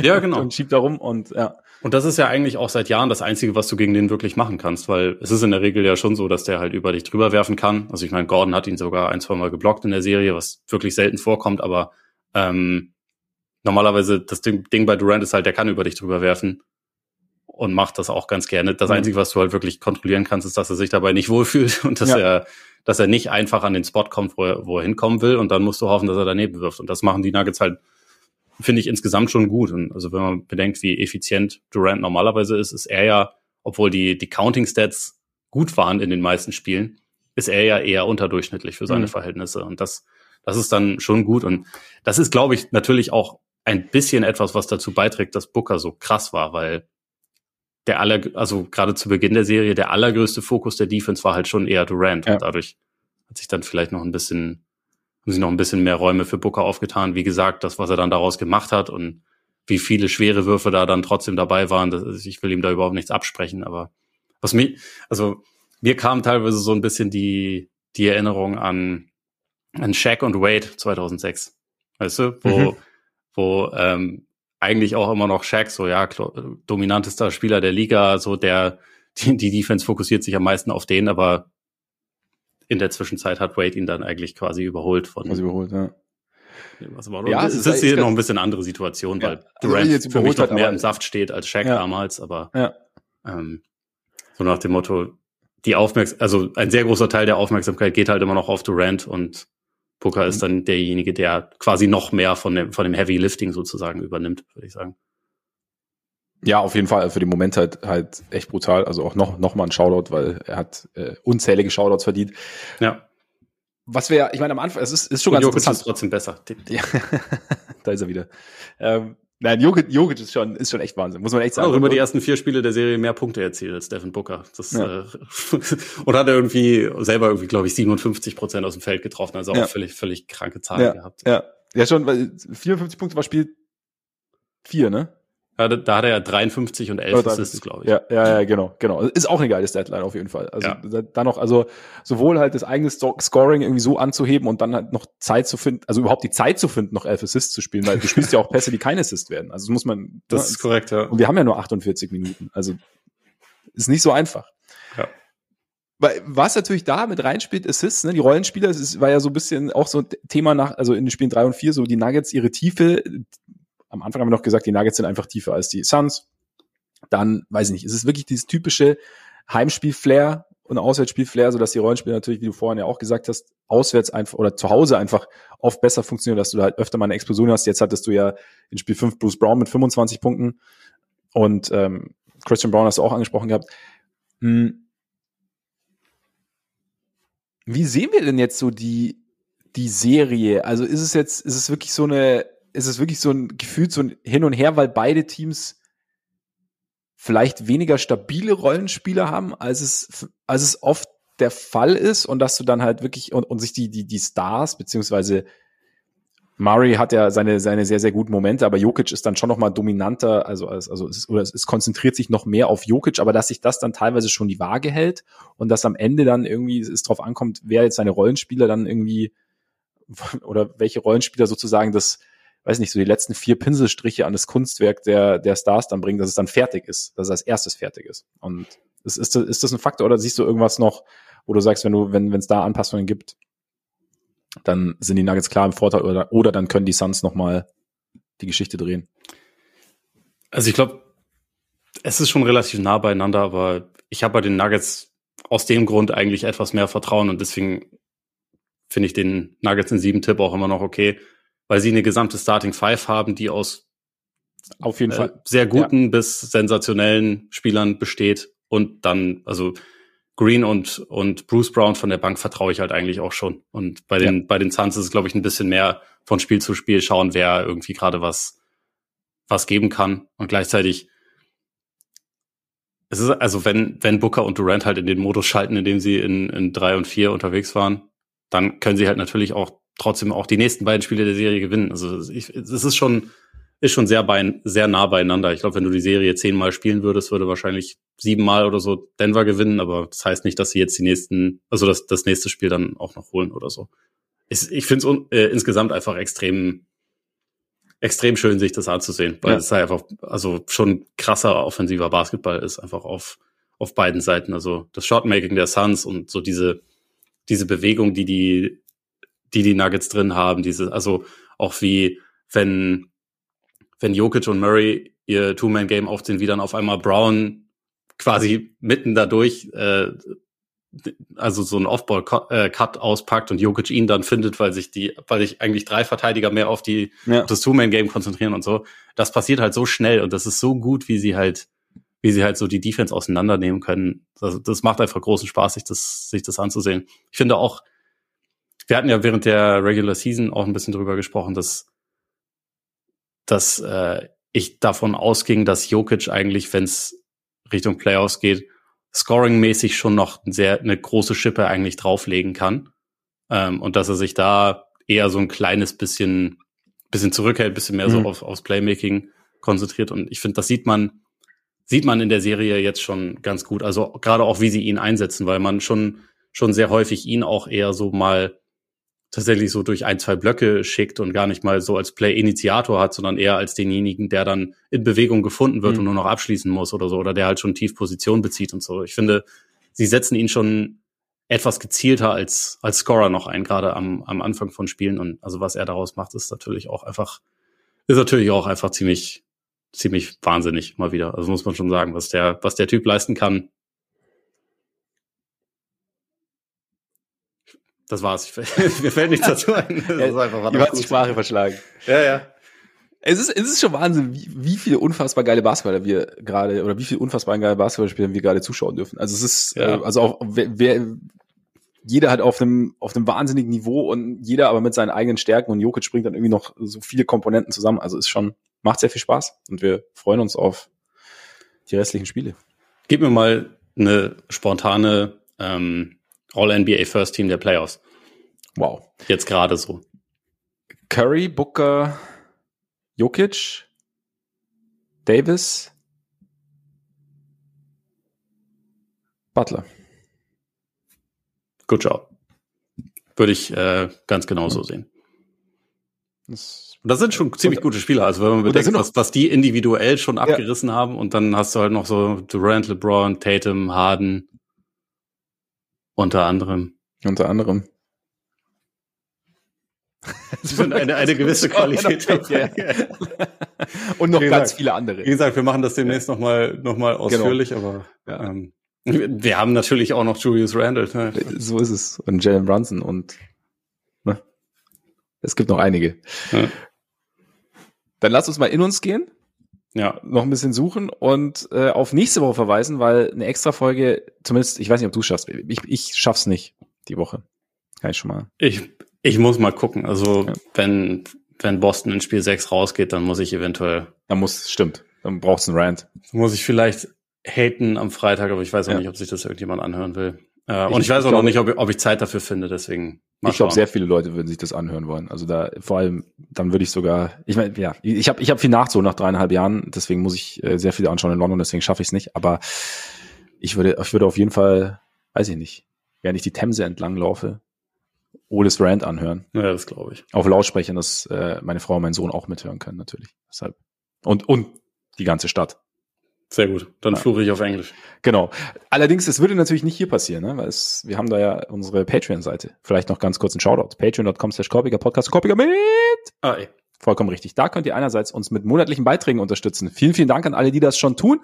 Ja, genau. und schiebt da rum und ja. Und das ist ja eigentlich auch seit Jahren das Einzige, was du gegen den wirklich machen kannst, weil es ist in der Regel ja schon so, dass der halt über dich drüber werfen kann. Also ich meine, Gordon hat ihn sogar ein, zwei Mal geblockt in der Serie, was wirklich selten vorkommt, aber ähm, normalerweise das Ding, Ding bei Durant ist halt, der kann über dich drüber werfen und macht das auch ganz gerne. Das mhm. Einzige, was du halt wirklich kontrollieren kannst, ist, dass er sich dabei nicht wohlfühlt und dass ja. er, dass er nicht einfach an den Spot kommt, wo er, wo er hinkommen will und dann musst du hoffen, dass er daneben wirft. Und das machen die Nuggets halt finde ich insgesamt schon gut. Und also wenn man bedenkt, wie effizient Durant normalerweise ist, ist er ja, obwohl die, die Counting Stats gut waren in den meisten Spielen, ist er ja eher unterdurchschnittlich für seine mhm. Verhältnisse. Und das, das ist dann schon gut. Und das ist, glaube ich, natürlich auch ein bisschen etwas, was dazu beiträgt, dass Booker so krass war, weil der aller, also gerade zu Beginn der Serie, der allergrößte Fokus der Defense war halt schon eher Durant. Ja. Und dadurch hat sich dann vielleicht noch ein bisschen haben sie noch ein bisschen mehr Räume für Booker aufgetan. Wie gesagt, das, was er dann daraus gemacht hat und wie viele schwere Würfe da dann trotzdem dabei waren, das, ich will ihm da überhaupt nichts absprechen, aber was mich, also mir kam teilweise so ein bisschen die, die Erinnerung an, an Shaq und Wade 2006. Weißt du, wo, mhm. wo ähm, eigentlich auch immer noch Shaq so, ja, dominantester Spieler der Liga, so der, die, die Defense fokussiert sich am meisten auf den, aber in der Zwischenzeit hat Wade ihn dann eigentlich quasi überholt von. Quasi überholt, ja. Was aber ja, es ist, ist hier noch ein bisschen andere Situation, ja. weil also Durant also für mich noch mehr im Saft steht als Shaq ja. damals, aber ja. ähm, so nach dem Motto, die Aufmerksamkeit, also ein sehr großer Teil der Aufmerksamkeit geht halt immer noch auf Durant und Booker mhm. ist dann derjenige, der quasi noch mehr von dem, von dem Heavy Lifting sozusagen übernimmt, würde ich sagen. Ja, auf jeden Fall. Für den Moment halt, halt echt brutal. Also auch noch, noch mal ein Shoutout, weil er hat äh, unzählige Shoutouts verdient. Ja. Was wir, ich meine, am Anfang, es ist, ist schon Und ganz Jokic interessant. ist trotzdem besser. Ja, da ist er wieder. Ähm, nein, Jokic, Jokic ist schon, ist schon echt Wahnsinn, muss man echt sagen. Auch über die ersten vier Spiele der Serie mehr Punkte erzielt als Devin Booker. Das, ja. äh, und hat er irgendwie selber irgendwie, glaube ich, 57 Prozent aus dem Feld getroffen. Also auch ja. völlig, völlig kranke Zahlen ja. gehabt. Ja, ja schon, weil 54 Punkte war Spiel vier, ne? Ja, da hat er ja 53 und 11 Assists, glaube ich. Ja, ja, ja, genau, genau. Ist auch eine geile Statline auf jeden Fall. Also ja. da noch, also sowohl halt das eigene Scoring irgendwie so anzuheben und dann halt noch Zeit zu finden, also überhaupt die Zeit zu finden, noch 11 Assists zu spielen, weil du spielst ja auch Pässe, die keine Assists werden. Also das muss man. Das ne, ist korrekt, ja. Und wir haben ja nur 48 Minuten. Also ist nicht so einfach. Ja. Weil, was natürlich da mit reinspielt, Assists, ne, die Rollenspieler, es war ja so ein bisschen auch so ein Thema nach, also in den Spielen drei und vier, so die Nuggets, ihre Tiefe, am Anfang haben wir noch gesagt, die Nuggets sind einfach tiefer als die Suns. Dann, weiß ich nicht, es ist wirklich dieses typische Heimspiel-Flair und Auswärtsspiel-Flair, so dass die Rollenspiele natürlich, wie du vorhin ja auch gesagt hast, auswärts einfach oder zu Hause einfach oft besser funktionieren, dass du da halt öfter mal eine Explosion hast. Jetzt hattest du ja in Spiel 5 Bruce Brown mit 25 Punkten und ähm, Christian Brown hast du auch angesprochen gehabt. Hm. Wie sehen wir denn jetzt so die, die Serie? Also ist es jetzt, ist es wirklich so eine ist es wirklich so ein Gefühl, so ein Hin und Her, weil beide Teams vielleicht weniger stabile Rollenspieler haben, als es, als es oft der Fall ist. Und dass du dann halt wirklich und, und sich die, die, die Stars, beziehungsweise Murray hat ja seine, seine sehr, sehr guten Momente, aber Jokic ist dann schon nochmal dominanter, also, also es, oder es, es konzentriert sich noch mehr auf Jokic, aber dass sich das dann teilweise schon die Waage hält und dass am Ende dann irgendwie es drauf ankommt, wer jetzt seine Rollenspieler dann irgendwie oder welche Rollenspieler sozusagen das weiß nicht, so die letzten vier Pinselstriche an das Kunstwerk der, der Stars dann bringen, dass es dann fertig ist, dass es als erstes fertig ist. Und ist, ist, ist das ein Faktor oder siehst du irgendwas noch, wo du sagst, wenn du, wenn es da Anpassungen gibt, dann sind die Nuggets klar im Vorteil oder, oder dann können die Suns nochmal die Geschichte drehen? Also ich glaube, es ist schon relativ nah beieinander, aber ich habe bei den Nuggets aus dem Grund eigentlich etwas mehr Vertrauen und deswegen finde ich den Nuggets in sieben Tipp auch immer noch okay, weil sie eine gesamte Starting Five haben, die aus Auf jeden äh, Fall. sehr guten ja. bis sensationellen Spielern besteht und dann, also Green und, und Bruce Brown von der Bank vertraue ich halt eigentlich auch schon. Und bei den, ja. bei den Suns ist es, glaube ich, ein bisschen mehr von Spiel zu Spiel schauen, wer irgendwie gerade was, was geben kann. Und gleichzeitig, es ist, also wenn, wenn Booker und Durant halt in den Modus schalten, in dem sie in, in drei und vier unterwegs waren, dann können sie halt natürlich auch trotzdem auch die nächsten beiden Spiele der Serie gewinnen. Also ich, es ist schon, ist schon sehr, bei, sehr nah beieinander. Ich glaube, wenn du die Serie zehnmal spielen würdest, würde wahrscheinlich siebenmal oder so Denver gewinnen, aber das heißt nicht, dass sie jetzt die nächsten, also das, das nächste Spiel dann auch noch holen oder so. Ich, ich finde es äh, insgesamt einfach extrem, extrem schön, sich das anzusehen, weil ja. es halt einfach, also schon krasser offensiver Basketball ist, einfach auf, auf beiden Seiten. Also das Shotmaking der Suns und so diese, diese Bewegung, die die, die die Nuggets drin haben, diese, also auch wie, wenn, wenn Jokic und Murray ihr Two-Man-Game aufziehen, wie dann auf einmal Brown quasi mitten dadurch äh, also so ein Off-Ball-Cut äh, auspackt und Jokic ihn dann findet, weil sich die, weil sich eigentlich drei Verteidiger mehr auf die ja. das Two-Man-Game konzentrieren und so. Das passiert halt so schnell und das ist so gut, wie sie halt, wie sie halt so die Defense auseinandernehmen können. Das, das macht einfach großen Spaß, sich das, sich das anzusehen. Ich finde auch, wir hatten ja während der Regular Season auch ein bisschen drüber gesprochen, dass dass äh, ich davon ausging, dass Jokic eigentlich, wenn es Richtung Playoffs geht, scoringmäßig schon noch sehr eine große Schippe eigentlich drauflegen kann ähm, und dass er sich da eher so ein kleines bisschen bisschen zurückhält, bisschen mehr mhm. so auf, aufs Playmaking konzentriert und ich finde, das sieht man sieht man in der Serie jetzt schon ganz gut. Also gerade auch, wie sie ihn einsetzen, weil man schon schon sehr häufig ihn auch eher so mal tatsächlich so durch ein, zwei Blöcke schickt und gar nicht mal so als Play-Initiator hat, sondern eher als denjenigen, der dann in Bewegung gefunden wird mhm. und nur noch abschließen muss oder so, oder der halt schon tief Position bezieht und so. Ich finde, sie setzen ihn schon etwas gezielter als, als Scorer noch ein, gerade am, am Anfang von Spielen. Und also was er daraus macht, ist natürlich auch einfach, ist natürlich auch einfach ziemlich, ziemlich wahnsinnig mal wieder. Also muss man schon sagen, was der, was der Typ leisten kann, Das war's. Mir fällt nichts dazu ein. Das einfach was die Sprache verschlagen. Ja, ja. Es ist, es ist schon Wahnsinn, wie, wie viele unfassbar geile Basketballer wir gerade, oder wie viele unfassbar geile Basketballspieler wir gerade zuschauen dürfen. Also es ist, ja. äh, also auch, wer, wer, jeder hat auf einem, auf einem wahnsinnigen Niveau und jeder aber mit seinen eigenen Stärken und Jokic bringt dann irgendwie noch so viele Komponenten zusammen. Also ist schon, macht sehr viel Spaß und wir freuen uns auf die restlichen Spiele. Gib mir mal eine spontane, ähm, All-NBA First Team der Playoffs. Wow. Jetzt gerade so. Curry, Booker, Jokic, Davis, Butler. Good job. Würde ich äh, ganz genauso sehen. Das, das sind schon ziemlich gute Spieler. Also wenn man bedenkt, was, was die individuell schon abgerissen ja. haben und dann hast du halt noch so Durant, LeBron, Tatum, Harden, unter anderem. Unter anderem. Sie sind eine, eine gewisse Qualität. Ja. Und noch gesagt, ganz viele andere. Wie gesagt, wir machen das demnächst ja. nochmal noch mal genau. ausführlich, genau. aber ja. ähm, wir haben natürlich auch noch Julius Randle. Ne? So ist es. Und Jalen Brunson und ne? es gibt noch einige. Ja. Dann lass uns mal in uns gehen ja, noch ein bisschen suchen und äh, auf nächste Woche verweisen, weil eine extra Folge, zumindest, ich weiß nicht, ob du schaffst. Ich, ich schaff's nicht die Woche. Kann ich schon mal. Ich, ich muss mal gucken. Also, ja. wenn, wenn Boston in Spiel 6 rausgeht, dann muss ich eventuell. Dann muss, stimmt. Dann brauchst du einen Rant. Muss ich vielleicht haten am Freitag, aber ich weiß auch ja. nicht, ob sich das irgendjemand anhören will. Äh, ich, und ich weiß auch noch nicht, ob, ob ich Zeit dafür finde, deswegen. ich glaube, sehr viele Leute würden sich das anhören wollen. Also da vor allem, dann würde ich sogar, ich meine, ja, ich habe ich hab viel nachzuholen nach dreieinhalb Jahren, deswegen muss ich äh, sehr viel anschauen in London, deswegen schaffe ich es nicht. Aber ich würde, ich würde auf jeden Fall, weiß ich nicht, während ich die Themse entlang laufe, Oles Rand anhören. Ja, das glaube ich. Auf Lautsprechern, dass äh, meine Frau und mein Sohn auch mithören können, natürlich. Deshalb. Und, und die ganze Stadt. Sehr gut. Dann ja. fluche ich auf Englisch. Genau. Allerdings, es würde natürlich nicht hier passieren, ne? weil es, wir haben da ja unsere Patreon-Seite. Vielleicht noch ganz kurz ein Shoutout. Patreon.com slash Korpiger Podcast Korpiger mit. Ah, ey. Vollkommen richtig. Da könnt ihr einerseits uns mit monatlichen Beiträgen unterstützen. Vielen, vielen Dank an alle, die das schon tun.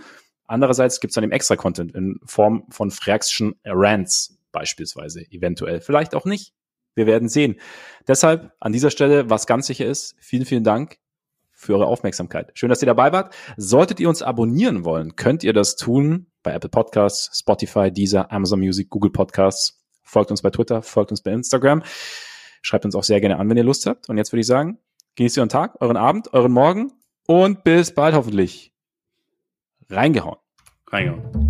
Andererseits gibt's dann eben extra Content in Form von Fraxschen Rants beispielsweise, eventuell. Vielleicht auch nicht. Wir werden sehen. Deshalb an dieser Stelle, was ganz sicher ist, vielen, vielen Dank für eure Aufmerksamkeit. Schön, dass ihr dabei wart. Solltet ihr uns abonnieren wollen, könnt ihr das tun bei Apple Podcasts, Spotify, Deezer, Amazon Music, Google Podcasts. Folgt uns bei Twitter, folgt uns bei Instagram. Schreibt uns auch sehr gerne an, wenn ihr Lust habt. Und jetzt würde ich sagen, genießt euren Tag, euren Abend, euren Morgen und bis bald hoffentlich. Reingehauen. Reingehauen.